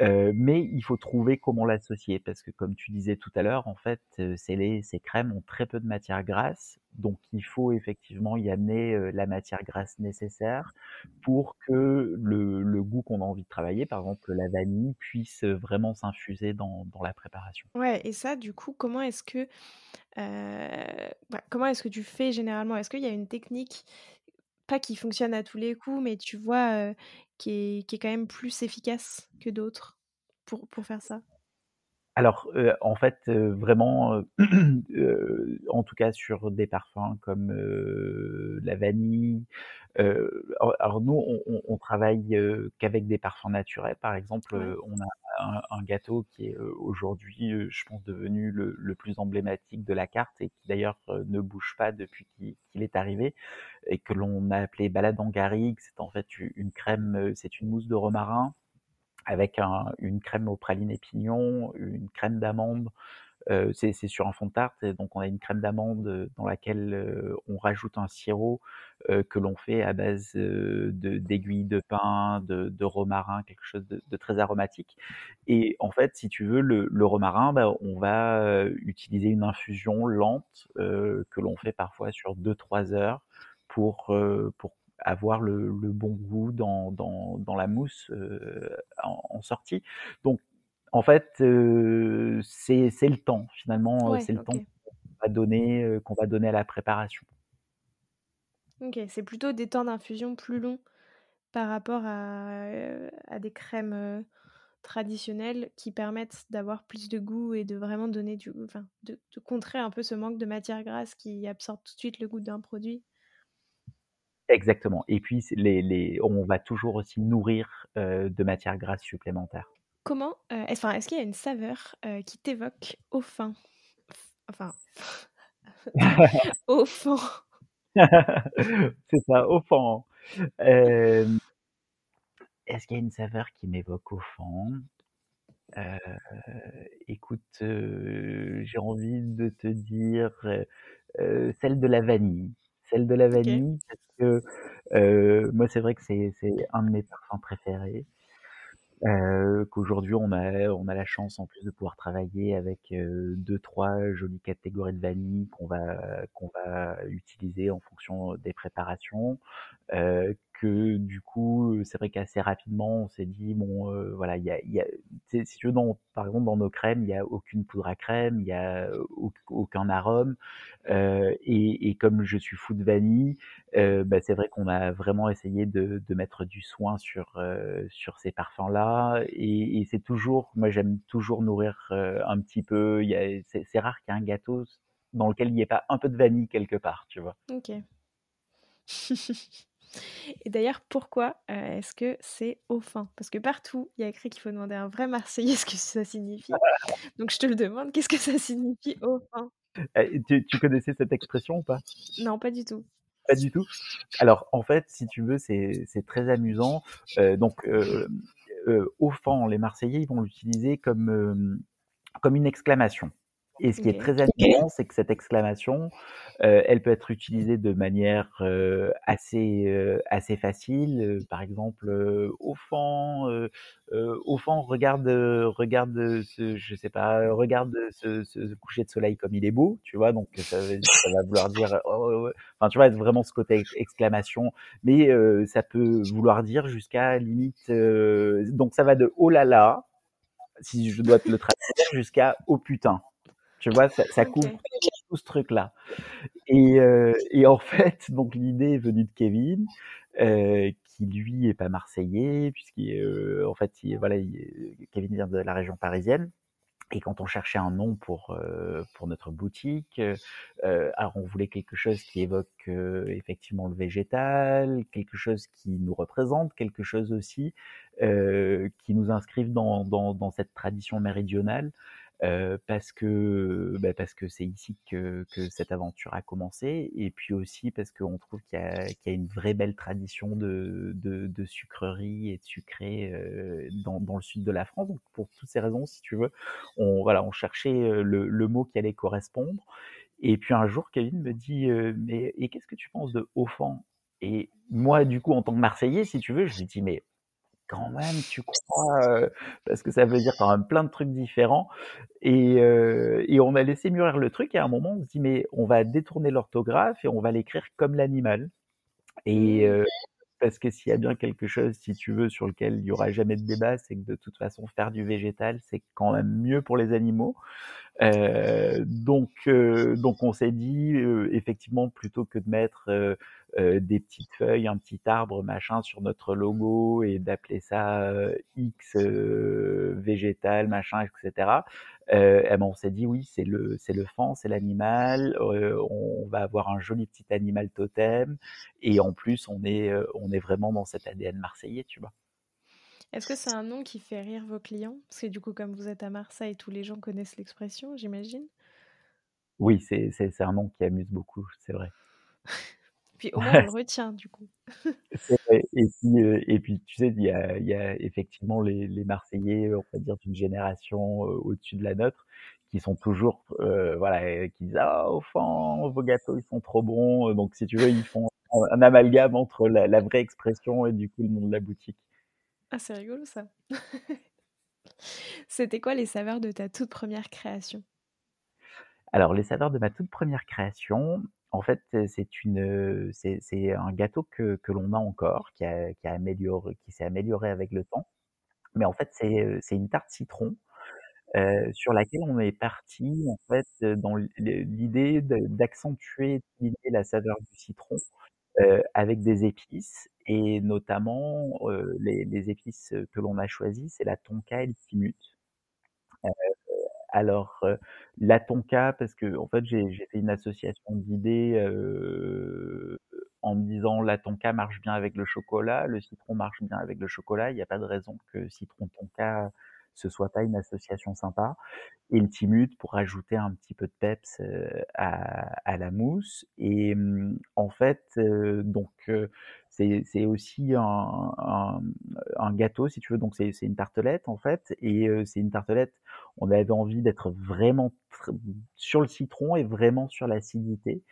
S2: Mais il faut trouver comment l'associer parce que comme tu disais tout à l'heure, en fait, ces laits, ces crèmes ont très peu de matière grasse, donc il faut effectivement y amener, la matière grasse nécessaire pour que le le goût qu'on a envie de travailler, par exemple la vanille, puisse, vraiment s'infuser dans dans la préparation.
S1: Ouais et ça du coup, comment est-ce que, bah, comment est-ce que tu fais généralement? Est-ce qu'il y a une technique, pas qui fonctionne à tous les coups, mais tu vois, qui est qui est quand même plus efficace que d'autres pour pour faire ça?
S2: Alors, en fait, vraiment, en tout cas sur des parfums comme, la vanille, alors nous on on travaille, qu'avec des parfums naturels. Par exemple, on a un un gâteau qui est, aujourd'hui, je pense devenu le le plus emblématique de la carte et qui d'ailleurs, ne bouge pas depuis qu'il qu'il est arrivé et que l'on a appelé balade en. C'est en fait une crème, heu, c'est une mousse de romarin avec un une crème aux pralines et pignons, une crème d'amande, heu, c'est sur un fond de tarte et donc on a une crème d'amande, heu, dans laquelle, on rajoute un sirop, que l'on fait à base, heu, de d'aiguilles de pin, de romarin, quelque chose de très aromatique et en fait, si tu veux, le romarin, bah, on va, utiliser une infusion lente, que l'on fait parfois sur 2-3 heures pour, heu, pour avoir le le bon goût dans dans dans la mousse, heu, en en sortie. Donc en fait, heu, c'est le temps finalement,
S1: Ouais,
S2: c'est le temps qu'on va donner, qu'on va donner à la préparation.
S1: OK, c'est plutôt des temps d'infusion plus longs par rapport à, à des crèmes, traditionnelles qui permettent d'avoir plus de goût et de vraiment donner du enfin, de de contrer un peu ce manque de matière grasse qui absorbe tout de suite le goût d'un produit?
S2: Exactement et puis les les on va toujours aussi nourrir, de matières grasses supplémentaires.
S1: Comment, enfin, est-ce qu'il y a une saveur, qui t'évoque au fin? Enfin, au fond.
S2: C'est ça, offant. Hem, est-ce qu'il y a une saveur qui m'évoque offant? Heu, écoute, j'ai envie de te dire, celle de la vanille. Celle de la vanille parce que, heu, moi c'est vrai que c'est un de mes parfums préférés. Heu, qu'aujourd'hui on a on a la chance en plus de pouvoir travailler avec, heu, 2-3 jolies catégories de vanille qu'on va qu'on va utiliser en fonction des préparations. Heu, que du coup, c'est vrai qu'assez rapidement on s'est dit: «Bon, voilà, il y a y a» si tu veux dans par exemple dans nos crèmes, il y a aucune poudre à crème, il y a auc aucun arôme, et comme je suis fou de vanille, bah, c'est vrai qu'on a vraiment essayé de mettre du soin sur, sur ces parfums-là et c'est toujours moi j'aime toujours nourrir, un petit peu, c'est rare qu'il y ait un gâteau dans lequel il y ait pas un peu de vanille quelque part, tu vois?
S1: OK. Et d'ailleurs, pourquoi, heu, est-ce que c'est au fin? Parce que partout, il y a écrit qu'il faut demander à un vrai Marseillais ce que ça signifie. Donc je te le demande, qu'est-ce que ça signifie au fin?
S2: Heu, tu tu connaissais cette expression ou pas?
S1: Non, pas du tout.
S2: Pas du tout? Alors en fait, si tu veux, c'est très amusant, heu, donc au fan, les Marseillais, ils vont l'utiliser comme une exclamation et ce qui est très amusant, c'est que cette exclamation, heu, elle peut être utilisée de manière, heu, assez, heu, assez facile, heu, par exemple, «Au heu, au fan, regarde, regarde, ce» je sais pas, «regarde, ce ce coucher de soleil comme il est beau», tu vois? Donc ça ça va vouloir dire, oh, enfin, tu vois, vraiment ce côté exclamation, mais ça peut vouloir dire jusqu'à limite, donc ça va de: «Oh là là», si je dois te le traduire, jusqu'à: «Oh putain». Tu vois? Ça ça couvre
S1: OK.
S2: tout ce truc-là et heu et en fait, donc l'idée est venue de Kevin, heu, qui lui est pas marseillais puisqu'il heu, en fait, il voilà, il Kevin vient de la région parisienne et quand on cherchait un nom pour, heu, pour notre boutique, heu heu, alors on voulait quelque chose qui évoque, heu, effectivement le végétal, quelque chose qui nous représente, quelque chose aussi, heu, qui nous inscrive dans dans dans cette tradition méridionale, parce que, bah, parce que c'est ici que que cette aventure a commencé et puis aussi parce qu'on trouve qu'il y y a une vraie belle tradition de de de sucreries et de sucrés, heu, dans dans le sud de la France. Donc pour toutes ces raisons, si tu veux, on voilà, on cherchait, le le mot qui allait correspondre et puis un jour, Kevin me dit, heu: «Mais et qu'est-ce que tu penses de au fan?» et moi, du coup, en tant que Marseillais, si tu veux, je lui dis: «Mais» «Quand même, tu crois?» parce que ça veut dire quand même plein de trucs différents et on a laissé mûrir le truc et à un moment, on se dit: «Mais on va détourner l'orthographe et on va l'écrire comme l'animal» et
S1: Mmh.
S2: parce que s'il y a bien quelque chose, si tu veux, sur lequel il y aura jamais de débat, c'est que de toute façon, faire du végétal, c'est quand même mieux pour les animaux. Donc donc on s'est dit, effectivement, plutôt que de mettre, heu, des petites feuilles, un petit arbre, machin, sur notre logo et d'appeler ça, heu, X, heu, végétal, machin et cetera, heu et ben, on s'est dit: «Oui, c'est le c'est le faon, c'est l'animal, on va avoir un joli petit animal totem et en plus, on est, on est vraiment dans cet ADN marseillais», tu vois?
S1: Est-ce que c'est un nom qui fait rire vos clients? Parce que du coup, comme vous êtes à Marseille, tous les gens connaissent l'expression, j'imagine?
S2: Oui, c'est un nom qui amuse beaucoup, c'est vrai.
S1: Puis au moins on le retient du coup.
S2: Vrai et puis, heu et puis tu sais, il y a il y a effectivement les les Marseillais, on va dire d'une génération, au-dessus de la nôtre, qui sont toujours, voilà qui disent: «Ah au faon, vos gâteaux, ils sont trop bons», donc si tu veux, ils font un un amalgame entre la la vraie expression et du coup, le nom de la boutique.
S1: Ah, c'est rigolo ça. C'était quoi les saveurs de ta toute première création?
S2: Alors les saveurs de ma toute première création, en fait, c'est un gâteau que l'on a encore, qui a amélioré qui s'est amélioré avec le temps. Mais en fait, c'est, une tarte citron, sur laquelle on est parti en fait, dans l'idée d'accentuer la saveur du citron, avec des épices et notamment, les les épices, que l'on a choisies, c'est la tonka et le timut. Alors, heu, la tonka parce qu'en fait, j'ai fait une association d'idées, en me disant: «La tonka marche bien avec le chocolat, le citron marche bien avec le chocolat, il y a pas de raison que citron tonka, ce soit pas une association sympa» et le timut pour rajouter un petit peu de peps, à la mousse. Et mmh, en fait, donc c'est aussi un un, un gâteau si tu veux, donc c'est une tartelette en fait et heu, c'est une tartelette, on avait envie d'être vraiment sur le citron et vraiment sur l'acidité,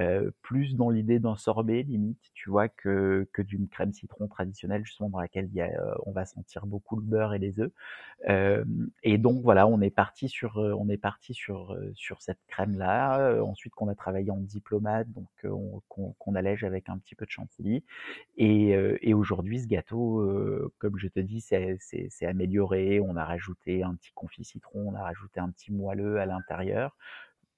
S2: heu, plus dans l'idée d'un sorbet limite, tu vois? Que que d'une crème citron traditionnelle justement dans laquelle y a, heu, on va sentir beaucoup le beurre et les œufs. Et donc voilà, on est parti sur, on est parti sur, sur cette crème-là, ensuite qu'on a travaillé en diplomate, donc qu'on allège avec un petit peu de chantilly et aujourd'hui ce gâteau, comme je te dis, c'est amélioré. On a rajouté un petit confit citron, on a rajouté un petit moelleux à l'intérieur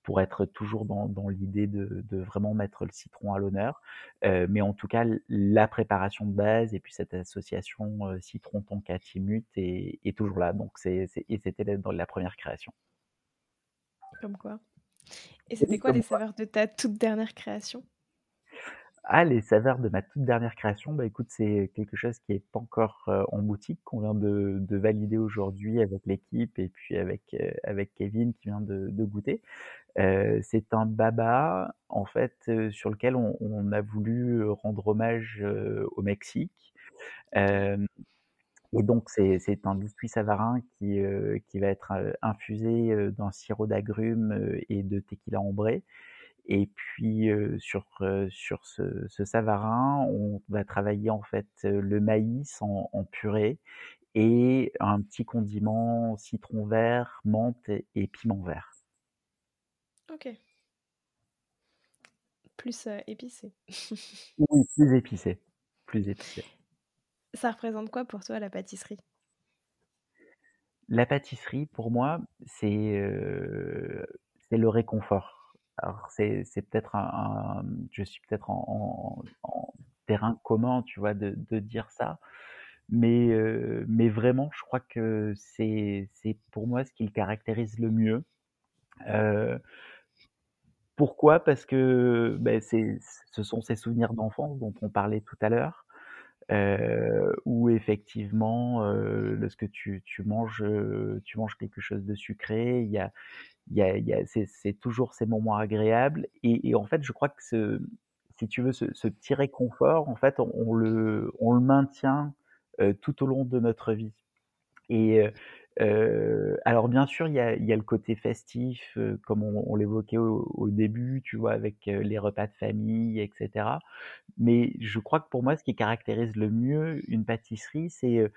S2: pour être toujours dans dans l'idée de de vraiment mettre le citron à l'honneur. Mais en tout cas, la préparation de base et puis cette association, citron tonka timut est est toujours là, donc c'est c'est et c'était la dans la première création.
S1: Comme quoi. Et c'était quoi les saveurs de ta toute dernière création?
S2: Ah, les saveurs de ma toute dernière création, bah, écoute, c'est quelque chose qui est pas encore, heu, en boutique, qu'on vient de de valider aujourd'hui avec l'équipe et puis avec, heu, avec Kevin qui vient de de goûter. Heu, c'est un baba, en fait, heu, sur lequel on on a voulu, rendre hommage, au Mexique. Et donc c'est c'est un biscuit savarin qui, heu, qui va être, infusé, d'un sirop d'agrumes, et de tequila ambré et puis, sur, sur ce ce savarin, on va travailler, en fait, le maïs en en purée et un petit condiment citron vert, menthe et et piment vert.
S1: OK. Plus, épicé.
S2: Oui, plus épicé, plus épicé.
S1: Ça représente quoi pour toi la pâtisserie?
S2: La pâtisserie pour moi, c'est, c'est le réconfort. Alors c'est peut-être un je suis peut-être en terrain commun, tu vois, de de dire ça, mais heu, mais vraiment je crois que c'est pour moi ce qui le caractérise le mieux. Heu pourquoi? Parce que, c'est ce sont ces souvenirs d'enfance dont on parlait tout à l'heure, heu, où effectivement, lorsque tu tu manges, tu manges quelque chose de sucré, il y a y a y a c'est toujours ces moments agréables et et en fait, je crois que ce si tu veux, ce ce petit réconfort, en fait, on le on le maintient, heu, tout au long de notre vie et Heu, alors bien sûr, il y a y a le côté festif, heu, comme on l'évoquait au au début, tu vois? Avec, les repas de famille et cetera. Mais je crois que pour moi, ce qui caractérise le mieux une pâtisserie, c'est,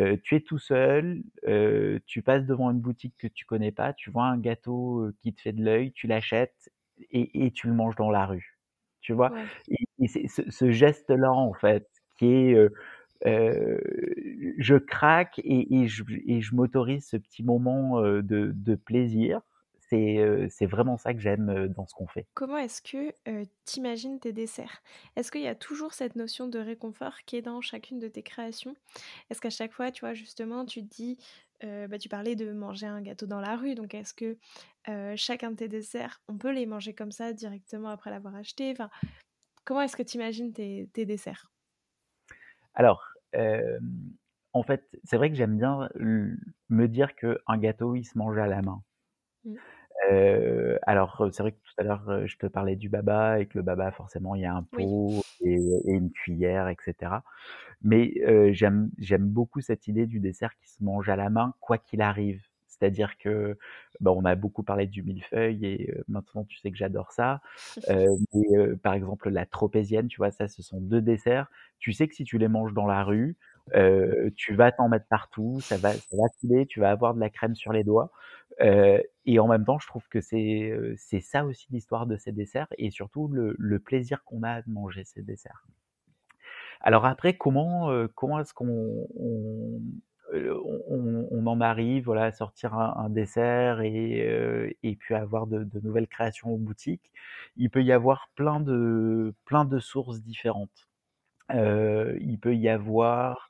S2: heu, tu es tout seul, heu, tu passes devant une boutique que tu connais pas, tu vois un gâteau, qui te fait de l'œil, tu l'achètes et et tu le manges dans la rue, tu vois?
S1: Ouais.
S2: Et et c'est ce ce geste-là, en fait, qui est, heu, je craque et et je m'autorise ce petit moment, de plaisir. C'est, vraiment ça que j'aime, dans ce qu'on fait.
S1: Comment est-ce que, heu, tu imagines tes desserts? Est-ce qu'il y a toujours cette notion de réconfort qui est dans chacune de tes créations? Est-ce qu'à chaque fois, tu vois, justement, tu te dis, bah, tu parlais de manger un gâteau dans la rue, donc est-ce que, chacun de tes desserts, on peut les manger comme ça directement après l'avoir acheté? Enfin, comment est-ce que tu imagines tes tes desserts?
S2: Alors, en fait, c'est vrai que j'aime bien me dire qu'un gâteau, il se mange à la main. Heu, alors, c'est vrai que tout à l'heure, heu, je te parlais du baba et que le baba forcément il y a un
S1: Oui.
S2: pot et et une cuillère et cetera. Mais, heu, j'aime j'aime beaucoup cette idée du dessert qui se mange à la main, quoi qu'il arrive. C'est-à-dire que, bah, on a beaucoup parlé du millefeuille et maintenant tu sais que j'adore ça. Mais, heu, par exemple la tropézienne, tu vois? Ça, ce sont 2 desserts. Tu sais que si tu les manges dans la rue, tu vas t'en mettre partout, ça va ça va couler, tu vas avoir de la crème sur les doigts. Heu et en même temps, je trouve que c'est, c'est ça aussi l'histoire de ces desserts et surtout le le plaisir qu'on a de manger ces desserts. Alors après, comment, heu, comment est-ce qu'on on, on on en arrive, voilà, à sortir un un dessert et et puis avoir de de nouvelles créations en boutique? Il peut y avoir plein de plein de sources différentes. Il peut y avoir,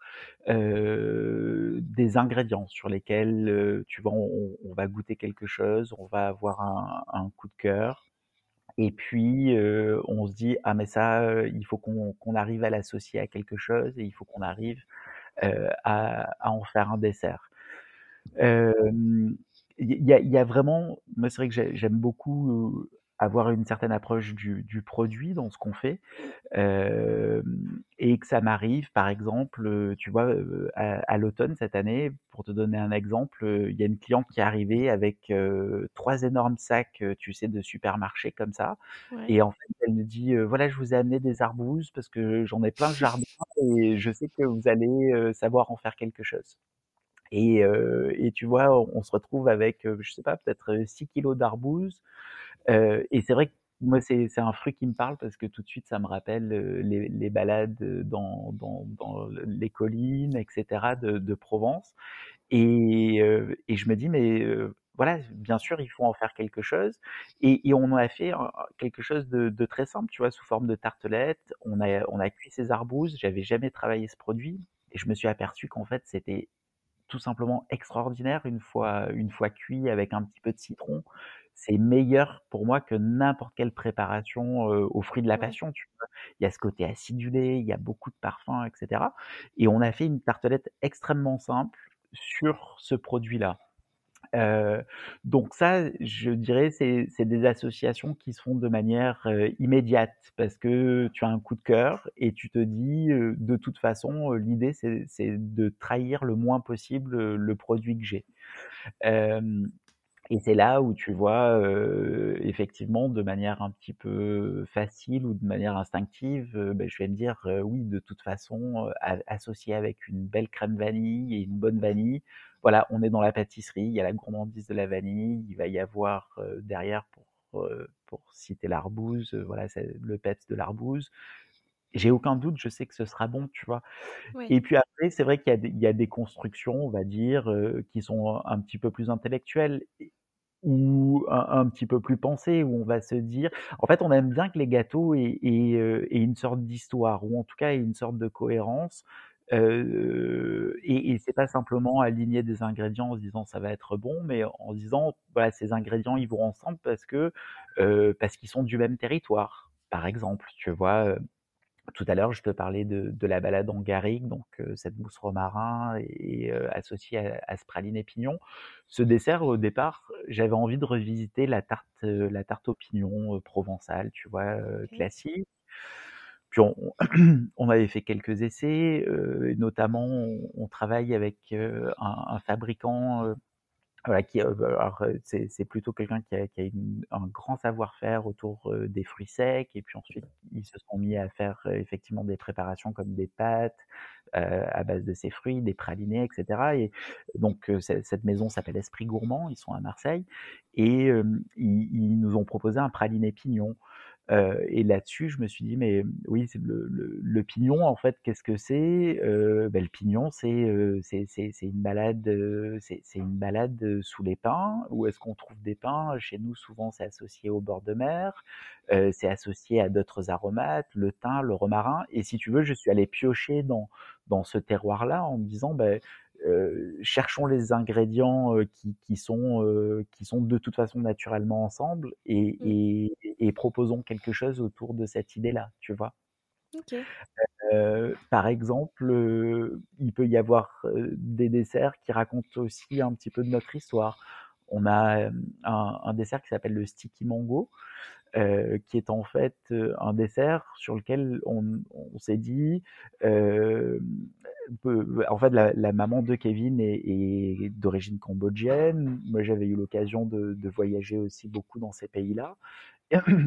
S2: des ingrédients sur lesquels, tu vois, on va goûter quelque chose, on va avoir un coup de cœur et puis, on se dit: «Ah mais ça, il faut qu'on arrive à l'associer à quelque chose et il faut qu'on arrive, à en faire un dessert». Il y y a vraiment moi, c'est vrai que j'ai j'aime beaucoup, avoir une certaine approche du du produit dans ce qu'on fait. Hem et que ça m'arrive, par exemple, tu vois, à à l'automne cette année, pour te donner un exemple, il y a une cliente qui est arrivée avec, 3 énormes sacs, tu sais, de supermarché comme ça
S1: Ouais.
S2: et en fait, elle me dit, «Voilà, je vous ai amené des arbouses parce que j'en ai plein le jardin et je sais que vous allez, savoir en faire quelque chose». Et heu et tu vois, on se retrouve avec, je sais pas, peut-être, heu, 6 kilogrammes d'arbouses, heu et c'est vrai que moi, c'est c'est un fruit qui me parle parce que tout de suite, ça me rappelle, les les balades, dans dans dans les collines et cetera de de Provence et heu et je me dis: «Mais voilà, bien sûr, il faut en faire quelque chose» et et on a fait quelque chose de de très simple, tu vois? Sous forme de tartelette. On a on a cuit ces arbouses, j'avais jamais travaillé ce produit et je me suis aperçu qu'en fait, c'était tout simplement extraordinaire une fois une fois cuit avec un petit peu de citron. C'est meilleur pour moi que n'importe quelle préparation, heu, aux fruits de la passion, tu vois? Il y a ce côté acidulé, il y a beaucoup de parfum et cetera et on a fait une tartelette extrêmement simple sur ce produit-là. Heu, donc ça, je dirais, c'est des associations qui se font de manière, heu, immédiate parce que tu as un coup de cœur et tu te dis, heu: «De toute façon, l'idée c'est de trahir le moins possible, le produit que j'ai». Et c'est là où tu vois, effectivement de manière un petit peu facile ou de manière instinctive, beh, je vais me dire, «Oui, de toute façon, associé avec une belle crème vanille et une bonne vanille, voilà, on est dans la pâtisserie, il y a la gourmandise de la vanille, il va y avoir, heu, derrière pour, heu, pour citer l'arbouze, heu, voilà, c'est le peps de l'arbouze. J'ai aucun doute, je sais que ce sera bon», tu vois? Et puis après, c'est vrai qu'il y a des il y a des constructions, on va dire, heu, qui sont un petit peu plus intellectuelles ou un un petit peu plus pensées, où on va se dire en fait, on aime bien que les gâteaux aient aient une sorte d'histoire ou en tout cas aient une sorte de cohérence, heu et et c'est pas simplement aligner des ingrédients en se disant: «Ça va être bon», mais en se disant: «Voilà, ces ingrédients, ils vont ensemble parce que, heu, parce qu'ils sont du même territoire». Par exemple, tu vois, heu, tout à l'heure, je te parlais de de la balade en garrigue, donc cette mousse romarin et associée à à ce praliné pignon. Ce dessert, au départ, j'avais envie de revisiter la tarte, la tarte aux pignons, heu, provençale, tu vois, classique. On, avait fait quelques essais, euh, notamment on, travaille avec euh, un, fabricant voilà, qui, alors, c'est, plutôt quelqu'un qui a, un grand savoir-faire autour des fruits secs, et puis ensuite ils se sont mis à faire effectivement des préparations comme des pâtes euh, à base de ces fruits, des pralinés, etc. Et donc cette maison s'appelle Esprit Gourmand, ils sont à Marseille, et ils, ils, nous ont proposé un praliné pignon. Euh, et là-dessus, je me suis dit, mais oui, c'est le, le, le, pignon, en fait, qu'est-ce que c'est? Euh, ben, Le pignon, c'est euh, une balade, c'est une balade sous les pins. Où est-ce qu'on trouve des pins? Chez nous, souvent, c'est associé au bord de mer. C'est associé à d'autres aromates, le thym, le romarin. Et si tu veux, je suis allé piocher dans dans ce terroir-là en me disant, ben euh, cherchons les ingrédients euh, qui, qui, sont, euh, qui sont de toute façon naturellement ensemble et, mmh. et, et proposons quelque chose autour de cette idée-là, tu vois? Okay. Par exemple, il peut y avoir des desserts qui racontent aussi un petit peu de notre histoire. On a un, un dessert qui s'appelle le sticky mango, euh, qui est en fait un dessert sur lequel on, on s'est dit, euh, en fait, la, maman de Kevin est, d'origine cambodgienne. Moi, j'avais eu l'occasion de, voyager aussi beaucoup dans ces pays-là.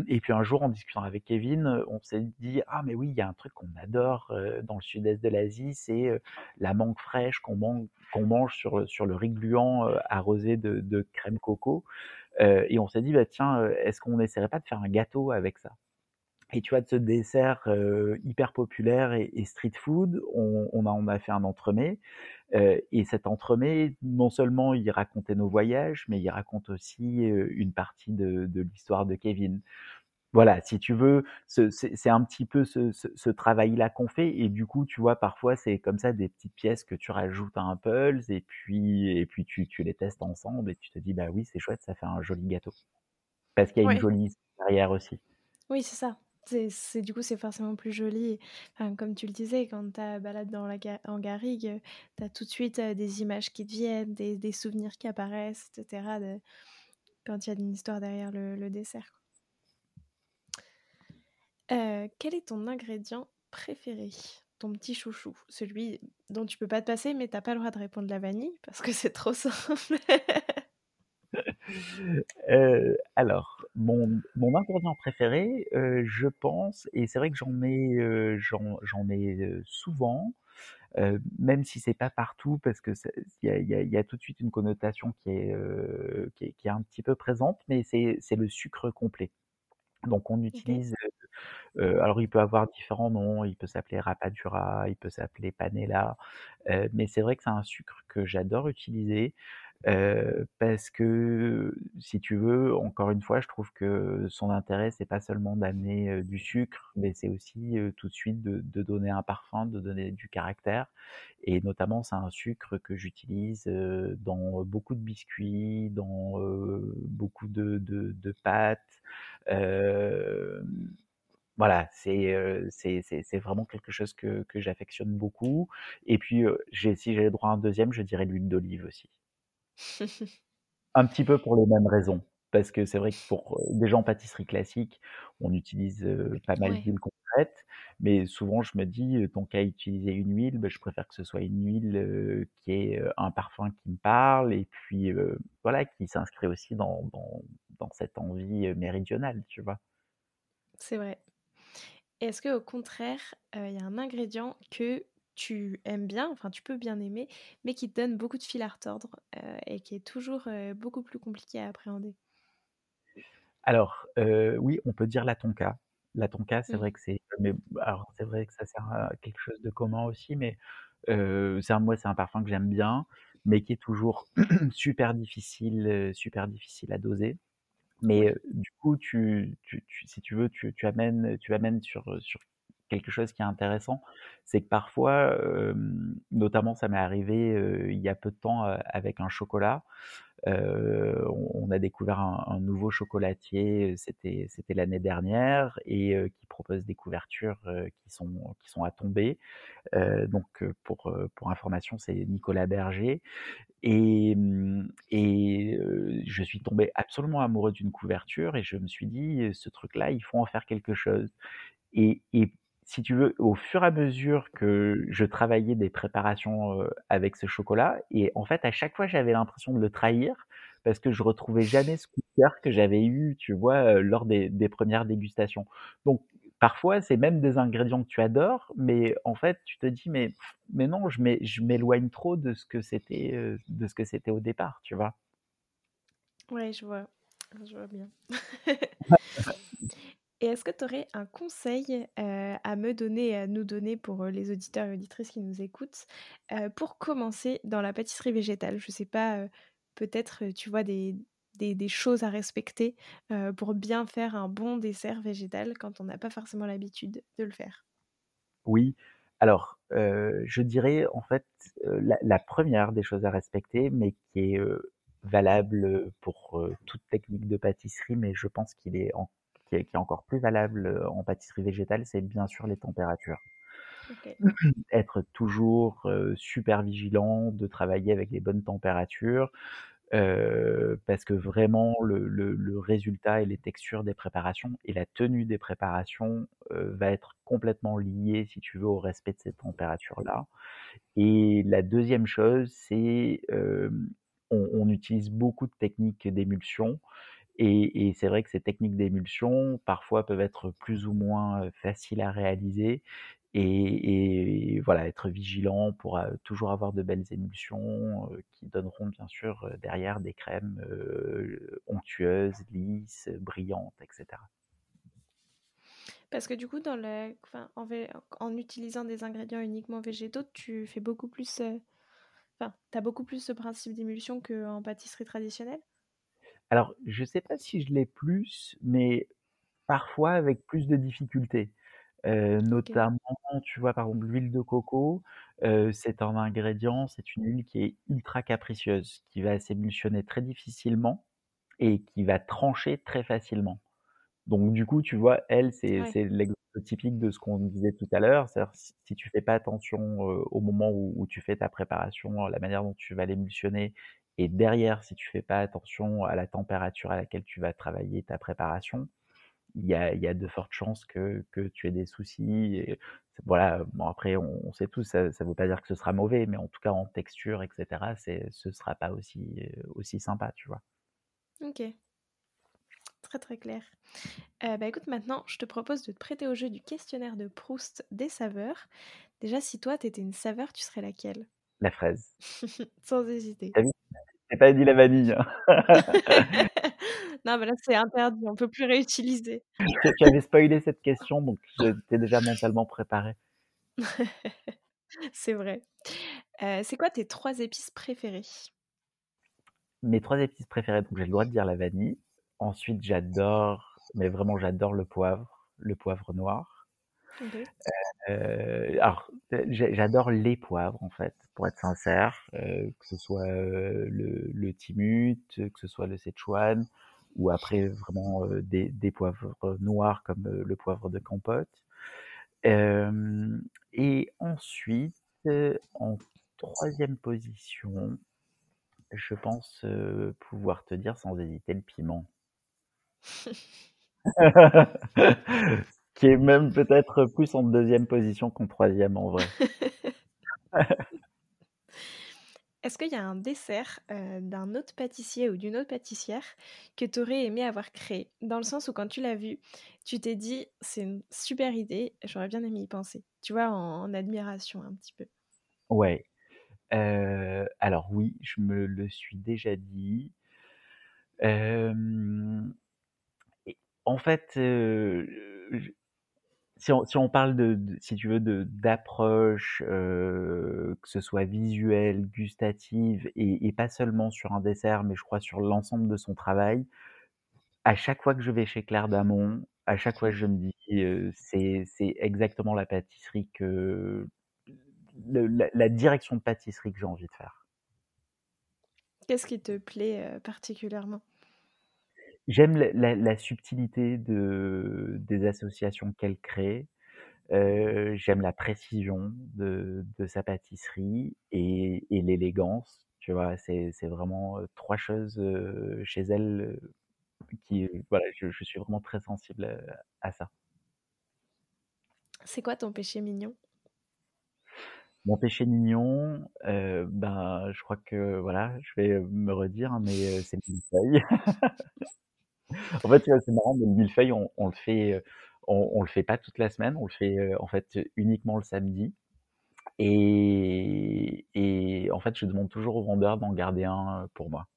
S2: Et puis un jour, en discutant avec Kevin, on s'est dit ah mais oui, il y a un truc qu'on adore euh, dans le sud-est de l'Asie, c'est euh, la mangue fraîche qu'on mange, sur le riz gluant euh, arrosé de, de, crème coco. et on s'est dit bah tiens, est-ce qu'on n'essaierait pas de faire un gâteau avec ça? Et tu vois, de ce dessert euh, hyper populaire et, et, street food, on, on, a, on a fait un entremets. Euh, et cet entremets, non seulement il racontait nos voyages, mais il raconte aussi une partie de, de l'histoire de Kevin. Voilà, si tu veux, c'est un petit peu ce, ce, ce travail-là qu'on fait. Et du coup, tu vois, parfois, c'est comme ça des petites pièces que tu rajoutes à un pulse et puis, et puis tu, tu les testes ensemble et tu te dis, bah oui, c'est chouette, ça fait un joli gâteau. Parce qu'il y a une jolie derrière aussi.
S1: Oui, c'est ça. C'est, du coup, c'est forcément plus joli. Comme tu le disais, quand tu balade dans la, en garrigue, tu as tout de suite des images qui te viennent, des, des souvenirs qui apparaissent, etc. Quand il y a une histoire derrière le, le dessert. Euh, quel est ton ingrédient préféré? Ton petit chouchou Celui dont tu peux pas te passer, mais t'as pas le droit de répondre la vanille parce que c'est trop simple.
S2: Euh, alors, mon, mon ingrédient préféré, euh, je pense, et c'est vrai que j'en mets, euh, j'en mets souvent, même si c'est pas partout, parce que il y a, y, a, y a, tout de suite une connotation qui est, qui est, qui est un petit peu présente, mais c'est le sucre complet. Donc on utilise, okay. Euh, alors il peut avoir différents noms, il peut s'appeler rapadura, il peut s'appeler panela, euh, mais c'est vrai que c'est un sucre que j'adore utiliser. Euh, parce que si tu veux, encore une fois, je trouve que son intérêt, c'est pas seulement d'amener euh, du sucre, mais c'est aussi euh, tout de suite de, de, donner un parfum, de donner du caractère. Et notamment, c'est un sucre que j'utilise dans beaucoup de biscuits, dans beaucoup de, de, de pâtes. Voilà, c'est c'est vraiment quelque chose que, que j'affectionne beaucoup. Et puis, j'ai si j'avais droit à un deuxième, je dirais l'huile d'olive aussi. Un petit peu pour les mêmes raisons. Parce que c'est vrai que pour des gens en pâtisserie classique, on utilise pas mal ouais. d'huiles concrètes, mais souvent je me dis, tant qu'à utiliser une huile, bah, je préfère que ce soit une huile qui ait un parfum qui me parle et puis voilà, qui s'inscrit aussi dans, dans, dans, cette envie méridionale, tu vois?
S1: C'est vrai. Est-ce que au contraire, il euh, y a un ingrédient que tu aimes bien, enfin tu peux bien aimer, mais qui te donne beaucoup de fil à retordre euh, et qui est toujours euh, beaucoup plus compliqué à appréhender?
S2: Alors, oui, on peut dire la tonka. La tonka, c'est mmh. vrai que c'est, mais alors c'est vrai que ça sert à quelque chose de commun aussi, mais c'est un, moi c'est un parfum que j'aime bien, mais qui est toujours super difficile, super difficile à doser. Mais du coup, tu, tu, tu, si tu veux, tu, amènes, tu amènes sur, sur quelque chose qui est intéressant, c'est que parfois, euh, notamment ça m'est arrivé euh, il y a peu de temps euh, avec un chocolat, on, a découvert un, nouveau chocolatier, c'était l'année dernière et qui propose des couvertures qui sont à tomber. donc pour information, c'est Nicolas Berger et et je suis tombé absolument amoureux d'une couverture et je me suis dit ce truc là, il faut en faire quelque chose. Et si tu veux, au fur et à mesure que je travaillais des préparations, avec ce chocolat et en fait, à chaque fois, j'avais l'impression de le trahir parce que je retrouvais jamais ce coup de cœur que j'avais eu, tu vois, lors des des 1 dégustations. Donc parfois, c'est même des ingrédients que tu adores, mais en fait, tu te dis: «Mais mais non, je m'é je m'éloigne trop de ce que c'était, de ce que c'était au départ», tu vois?
S1: Ouais, je vois, je vois bien. Et est-ce que tu aurais un conseil, heu, à me donner à nous donner pour, heu, les auditeurs et auditrices qui nous écoutent, heu, pour commencer dans la pâtisserie végétale? Je sais pas, peut-être, tu vois des choses à respecter, pour bien faire un bon dessert végétal quand on n'a pas forcément l'habitude de le faire?
S2: Oui, alors, je dirais en fait, la la 1re des choses à respecter, mais qui est, valable, pour, toute technique de pâtisserie, mais je pense qu'il est en qui est qui est encore plus valable, heu, en pâtisserie végétale, c'est bien sûr les températures. Être toujours, heu, super vigilant, de travailler avec les bonnes températures, heu, parce que vraiment le le le résultat et les textures des préparations et la tenue des préparations, heu, va être complètement lié, si tu veux, au respect de ces températures-là. Et la 2e chose, c'est, on on utilise beaucoup de techniques d'émulsion et c'est vrai que ces techniques d'émulsion, parfois, peuvent être plus ou moins, faciles à réaliser et voilà, être vigilant pour, toujours avoir de belles émulsions, qui donneront bien sûr, derrière des crèmes, onctueuses, lisses, brillantes et cetera.
S1: Parce que du coup, en en utilisant des ingrédients uniquement végétaux, tu fais beaucoup plus, enfin, tu as beaucoup plus ce principe d'émulsion qu'en pâtisserie traditionnelle?
S2: Alors, je sais pas si je l'ai plus, mais parfois avec plus de difficulté. Heu,
S1: OK.
S2: notamment, tu vois, par exemple, l'huile de coco, c'est un ingrédient, c'est une huile qui est ultra capricieuse, qui va s'émulsionner très difficilement et qui va trancher très facilement. Donc du coup, tu vois, elle, c'est
S1: Ouais.
S2: c'est l'exemple typique de ce qu'on disait tout à l'heure, c'est-à-dire si si tu fais pas attention, au moment où où tu fais ta préparation, la manière dont tu vas l'émulsionner et derrière, si tu fais pas attention à la température à laquelle tu vas travailler ta préparation, il y a il y a de fortes chances que que tu aies des soucis et voilà, bon après on on sait tous, ça ça veut pas dire que ce sera mauvais, mais en tout cas en texture et cetera, c'est ce sera pas aussi, heu, aussi sympa, tu vois?
S1: OK. Très, très clair. Heu, bah, écoute, maintenant, je te propose de te prêter au jeu du questionnaire de Proust des saveurs. Déjà, si toi, tu étais une saveur, tu serais laquelle?
S2: La fraise.
S1: Sans hésiter.
S2: Vu? J'ai pas dit la vanille, hein.
S1: Non, mais là, c'est interdit, on peut plus réutiliser.
S2: Tu avais spoilé cette question, donc j'étais déjà mentalement préparé.
S1: C'est vrai. Heu, c'est quoi tes 3 épices préférées?
S2: Mes 3 épices préférées, donc j'ai le droit de dire la vanille. Ensuite, j'adore, mais vraiment j'adore le poivre, le poivre noir. Heu, alors, j'a j'adore les poivres, en fait, pour être sincère, heu, que ce soit, heu, le le timut, que ce soit le szechuan ou après vraiment, des des poivres noirs comme, le poivre de Campote. Hem et ensuite, en 3e position, je pense, pouvoir te dire sans hésiter le piment. Qui est même peut-être plus en 2e position qu'en 3e en vrai.
S1: Est-ce qu'il y a un dessert, heu, d'un autre pâtissier ou d'une autre pâtissière que tu aurais aimé avoir créé? Dans le sens où quand tu l'as vu, tu t'es dit: «C'est une super idée, j'aurais bien aimé y penser». Tu vois, en en admiration un petit peu?
S2: Ouais, heu, alors oui, je me le suis déjà dit. Et en fait, je si on parle de si tu veux de d'approche, heu, que ce soit visuelle, gustative et pas seulement sur un dessert, mais je crois sur l'ensemble de son travail. À chaque fois que je vais chez Claire d'Amont, à chaque fois je me dis, heu, c'est exactement la pâtisserie que la direction de pâtisserie que j'ai envie de faire.
S1: Qu'est-ce qui te plaît, heu, particulièrement?
S2: J'aime la la la subtilité de des associations qu'elle crée. J'aime la précision de de sa pâtisserie et et l'élégance, tu vois? C'est vraiment, 3 choses, chez elle, qui voilà, je je suis vraiment très sensible, à ça.
S1: C'est quoi ton péché mignon?
S2: Mon péché mignon, ben, je crois que voilà, je vais me redire, hein, mais, c'est le millefeuille. En fait, c'est marrant, mais le millefeuille, on on le fait, heu, on on le fait pas toute la semaine, on le fait, heu, en fait, uniquement le samedi et et en fait, je demande toujours au vendeur d'en garder un, heu, pour moi.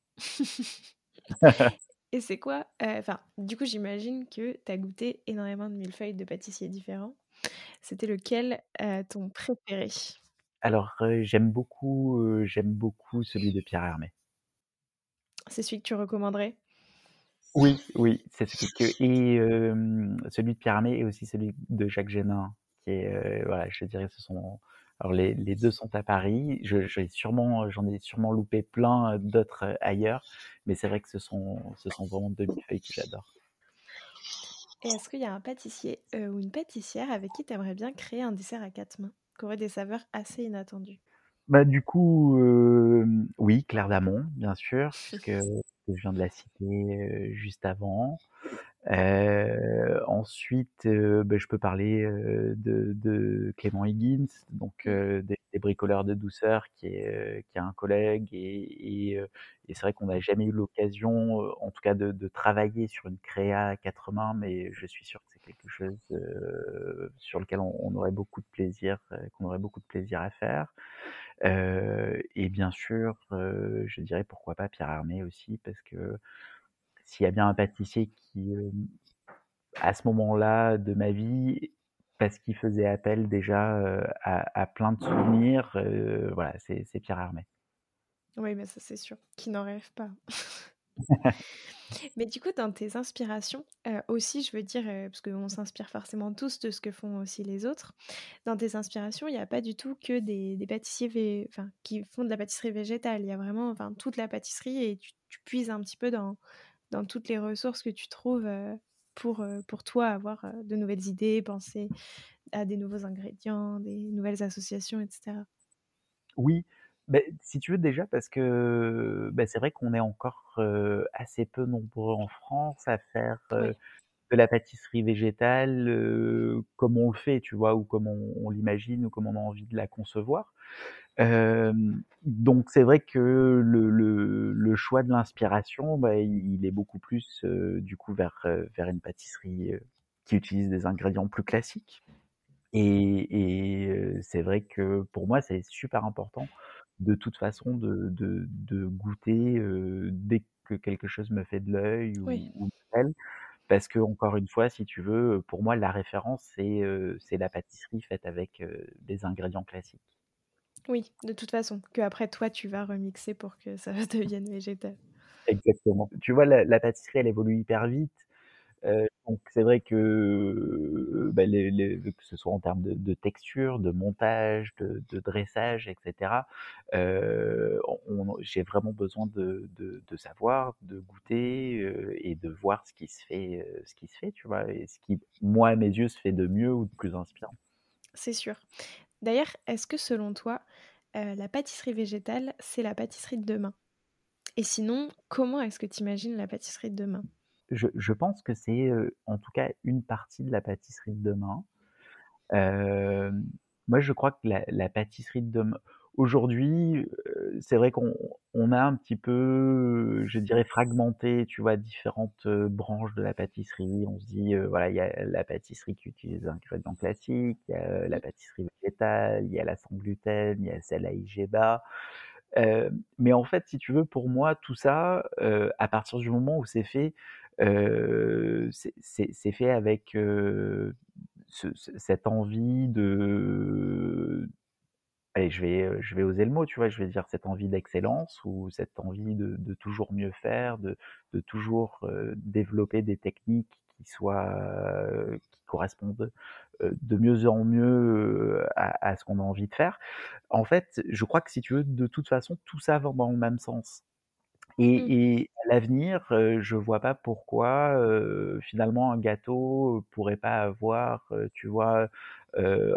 S1: Et c'est quoi, enfin, du coup, j'imagine que tu as goûté énormément de millefeuilles de pâtissiers différents. C'était lequel, ton préféré?
S2: Alors, j'aime beaucoup, j'aime beaucoup celui de Pierre Hermé.
S1: C'est celui que tu recommanderais?
S2: Oui, oui, c'est celui que et celui de Pierre Hermé et aussi celui de Jacques Génin qui est, voilà, je dirais ce sont alors les les 2 sont à Paris. Je j'ai sûrement j'en ai sûrement loupé plein, d'autres, ailleurs, mais c'est vrai que ce sont ce sont vraiment 2 millefeuilles que j'adore.
S1: Et est-ce qu'il y a un pâtissier, ou une pâtissière avec qui tu aimerais bien créer un dessert à 4 mains, qui aurait des saveurs assez inattendues?
S2: Bah, du coup, hem, oui, Claire d'Amont, bien sûr, puisque je viens de la citer, heu, juste avant. Heu, ensuite, heu, beh, je peux parler, heu, de de Clément Higgins, donc
S1: Mmh.
S2: heu, des des bricoleurs de douceur qui est, qui est un collègue et et et c'est vrai qu'on n'a jamais eu l'occasion, en tout cas de de travailler sur une créa à 4 mains, mais je suis sûr que c'est quelque chose, sur lequel on on aurait beaucoup de plaisir, qu'on aurait beaucoup de plaisir à faire. Et bien sûr, je dirais pourquoi pas Pierre Hermé aussi parce que s'il y a bien un pâtissier qui, à ce moment-là de ma vie, parce qu'il faisait appel déjà, à plein de souvenirs, voilà, c'est Pierre Hermé.
S1: Oui, mais ça, c'est sûr. Qui n'en rêve pas? Mais du coup, dans tes inspirations, heu, aussi, je veux dire, heu, parce qu'on s'inspire forcément tous de ce que font aussi les autres. Dans tes inspirations, il y a pas du tout que des pâtissiers vé qui font de la pâtisserie végétale. Il y a vraiment, toute la pâtisserie et tu puises un petit peu dans dans toutes les ressources que tu trouves, heu, pour, pour toi avoir, de nouvelles idées, penser à des nouveaux ingrédients, des nouvelles associations et cetera.
S2: Oui, beh, si tu veux déjà parce que, bah, c'est vrai qu'on est encore, heu, assez peu nombreux en France à faire,
S1: Oui.
S2: de la pâtisserie végétale, heu, comme on le fait, tu vois? Ou comme on on l'imagine ou comme on a envie de la concevoir. Hem, donc c'est vrai que le le le choix de l'inspiration, bah, il il est beaucoup plus, heu, du coup vers, vers une pâtisserie, qui utilise des ingrédients plus classiques et et c'est vrai que pour moi, c'est super important de toute façon de de de goûter, dès que quelque chose me fait de l'œil
S1: Oui.
S2: ou ou me plaît. Parce qu'encore une fois, si tu veux, pour moi, la référence, c'est, c'est la pâtisserie faite avec, des ingrédients classiques.
S1: Oui, de toute façon, qu'après toi, tu vas remixer pour que ça devienne végétal.
S2: Exactement. Tu vois, la la pâtisserie, elle évolue hyper vite, donc c'est vrai que, bah, que ce soit en termes de texture, de montage, de dressage et cetera, heu, on on j'ai vraiment besoin de savoir, de goûter, et de voir ce qui se fait, ce qui se fait, tu vois? Et ce qui, moi, à mes yeux, se fait de mieux ou de plus inspirant.
S1: C'est sûr. D'ailleurs, est-ce que selon toi, la pâtisserie végétale, c'est la pâtisserie de demain? Et sinon, comment est-ce que tu imagines la pâtisserie de demain?
S2: Je je pense que c'est, en tout cas une partie de la pâtisserie de demain. Moi je crois que la la pâtisserie de demain aujourd'hui, c'est vrai qu'on on a un petit peu, je dirais fragmenté, tu vois, différentes, branches de la pâtisserie. On se dit, voilà, il y a la pâtisserie qui utilise des ingrédients classiques, il y a, la pâtisserie végétale, il y a la sans gluten, il y a celle à IGBA. Heu, mais en fait, si tu veux, pour moi, tout ça, à partir du moment où c'est fait, c'est fait avec, ce ce cette envie de allez, je vais, je vais oser le mot, tu vois? Je vais dire cette envie d'excellence ou cette envie de de toujours mieux faire, de de toujours, heu, développer des techniques qui soient, heu, qui correspondent, heu, de mieux en mieux, à à ce qu'on a envie de faire. En fait, je crois que si tu veux, de toute façon, tout ça va dans le même sens. Et et à l'avenir, heu, je vois pas pourquoi, heu, finalement un gâteau pourrait pas avoir, heu, tu vois,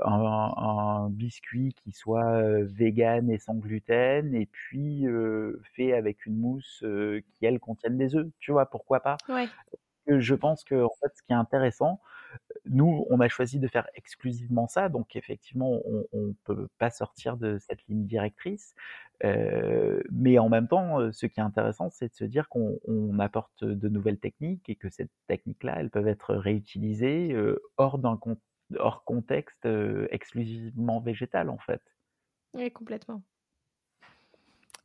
S2: un un biscuit qui soit, heu, végan et sans gluten et puis, fait avec une mousse, qui elle contienne des œufs, tu vois? Pourquoi pas?
S1: Ouais.
S2: Je pense qu'en fait, ce qui est intéressant, nous, on a choisi de faire exclusivement ça, donc effectivement, on ne peut pas sortir de cette ligne directrice. Euh, mais en même temps, ce qui est intéressant, c'est de se dire qu'on apporte de nouvelles techniques et que ces techniques-là, elles peuvent être réutilisées d'un hors contexte exclusivement végétal, en fait.
S1: Oui, complètement.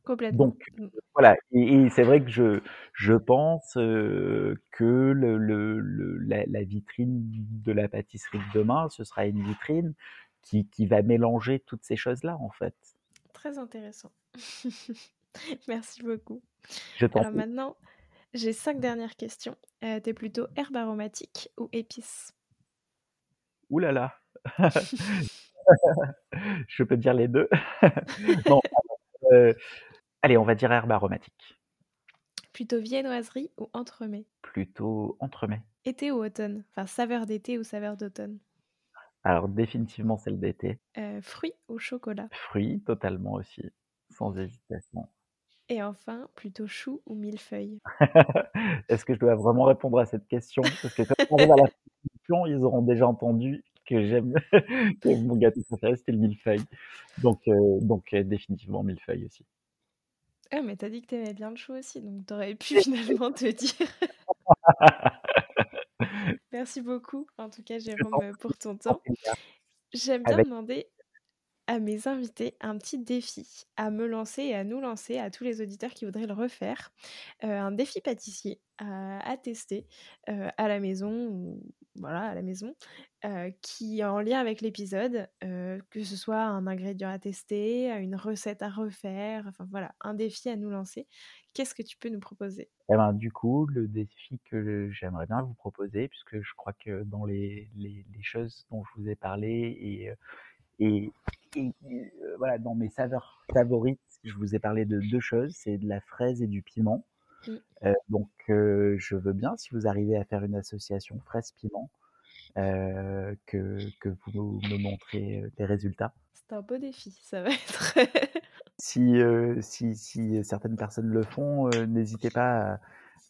S1: Complètement.
S2: Donc, mmh. voilà. Et, c'est vrai que je, je pense que le, le, la, vitrine de la pâtisserie de demain, ce sera une vitrine qui, qui va mélanger toutes ces choses-là, en fait.
S1: Très intéressant. Merci beaucoup.
S2: Je
S1: Alors maintenant, j'ai cinq dernières questions. Euh, T'es plutôt herbe aromatique ou épice?
S2: Ouh là là Je peux dire les deux. non, euh, Allez, on va dire herbe aromatique.
S1: Plutôt viennoiserie ou entremets?
S2: Plutôt entremets.
S1: Été ou automne? Enfin, saveur d'été ou saveur d'automne?
S2: Alors, définitivement celle d'été.
S1: Euh, fruits ou chocolat?
S2: Fruits, totalement aussi, sans hésitation.
S1: Et enfin, plutôt chou ou millefeuille?
S2: Est-ce que je dois vraiment répondre à cette question? Parce que quand on arrive à la question, ils auront déjà entendu que j'aime mon gâteau préféré c'était le millefeuille. Donc, euh, donc euh, définitivement millefeuille aussi.
S1: Ah, mais t'as dit que t'aimais bien le chou aussi, donc t'aurais pu finalement te dire. Merci beaucoup, en tout cas, Jérôme, pour ton temps. J'aime bien demander à mes invités un petit défi à me lancer et à nous lancer, à tous les auditeurs qui voudraient le refaire. Euh, un défi pâtissier à, tester euh, à la maison, ou, voilà, à la maison, euh, qui est en lien avec l'épisode, que ce soit un ingrédient à tester, une recette à refaire, enfin voilà, un défi à nous lancer. Qu'est-ce que tu peux nous proposer?
S2: Eh ben, Du coup, le défi que j'aimerais bien vous proposer, puisque je crois que dans les, les, les choses dont je vous ai parlé et et, euh, voilà, dans mes saveurs favorites, je vous ai parlé de deux choses, c'est de la fraise et du piment. Mmh. Euh, donc, euh, je veux bien, si vous arrivez à faire une association fraise-piment, que, que vous me montrez les résultats.
S1: C'est un beau défi, ça va être.
S2: si, si, si, certaines personnes le font, n'hésitez pas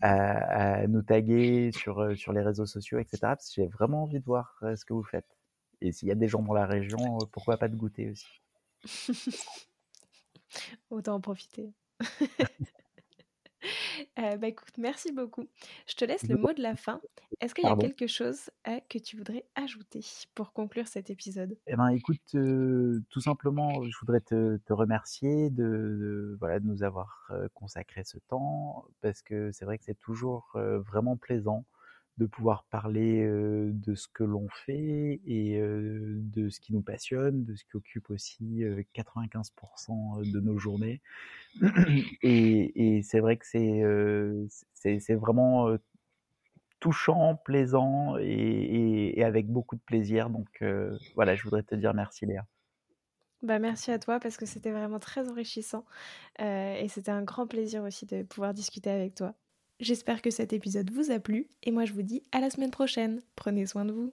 S2: à, à, nous taguer sur, sur les réseaux sociaux, etc. Parce que j'ai vraiment envie de voir ce que vous faites. Et s'il y a des gens dans la région, euh, pourquoi pas de goûter aussi?
S1: Autant en profiter. Euh, bah écoute, merci beaucoup. Je te laisse le mot de la fin. Est-ce qu'il y a quelque chose euh, que tu voudrais ajouter pour conclure cet épisode?
S2: Eh ben, écoute, tout simplement, je voudrais te, remercier de, voilà, de nous avoir consacré ce temps parce que c'est vrai que c'est toujours vraiment plaisant de pouvoir parler de ce que l'on fait et de ce qui nous passionne, de ce qui occupe aussi 95% de nos journées. Et, c'est vrai que c'est c'est vraiment touchant, plaisant et, avec beaucoup de plaisir. Donc voilà, je voudrais te dire merci Léa.
S1: Bah, merci à toi parce que c'était vraiment très enrichissant et c'était un grand plaisir aussi de pouvoir discuter avec toi. J'espère que cet épisode vous a plu et moi je vous dis à la semaine prochaine. Prenez soin de vous.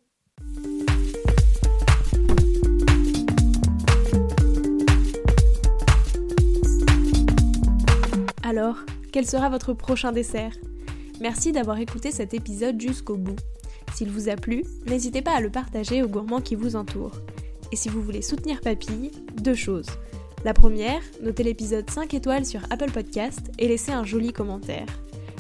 S1: Alors, quel sera votre prochain dessert? Merci d'avoir écouté cet épisode jusqu'au bout. S'il vous a plu, n'hésitez pas à le partager aux gourmands qui vous entourent. Et si vous voulez soutenir Papille, deux choses. La première, notez l'épisode 5 étoiles sur Apple Podcast et laissez un joli commentaire.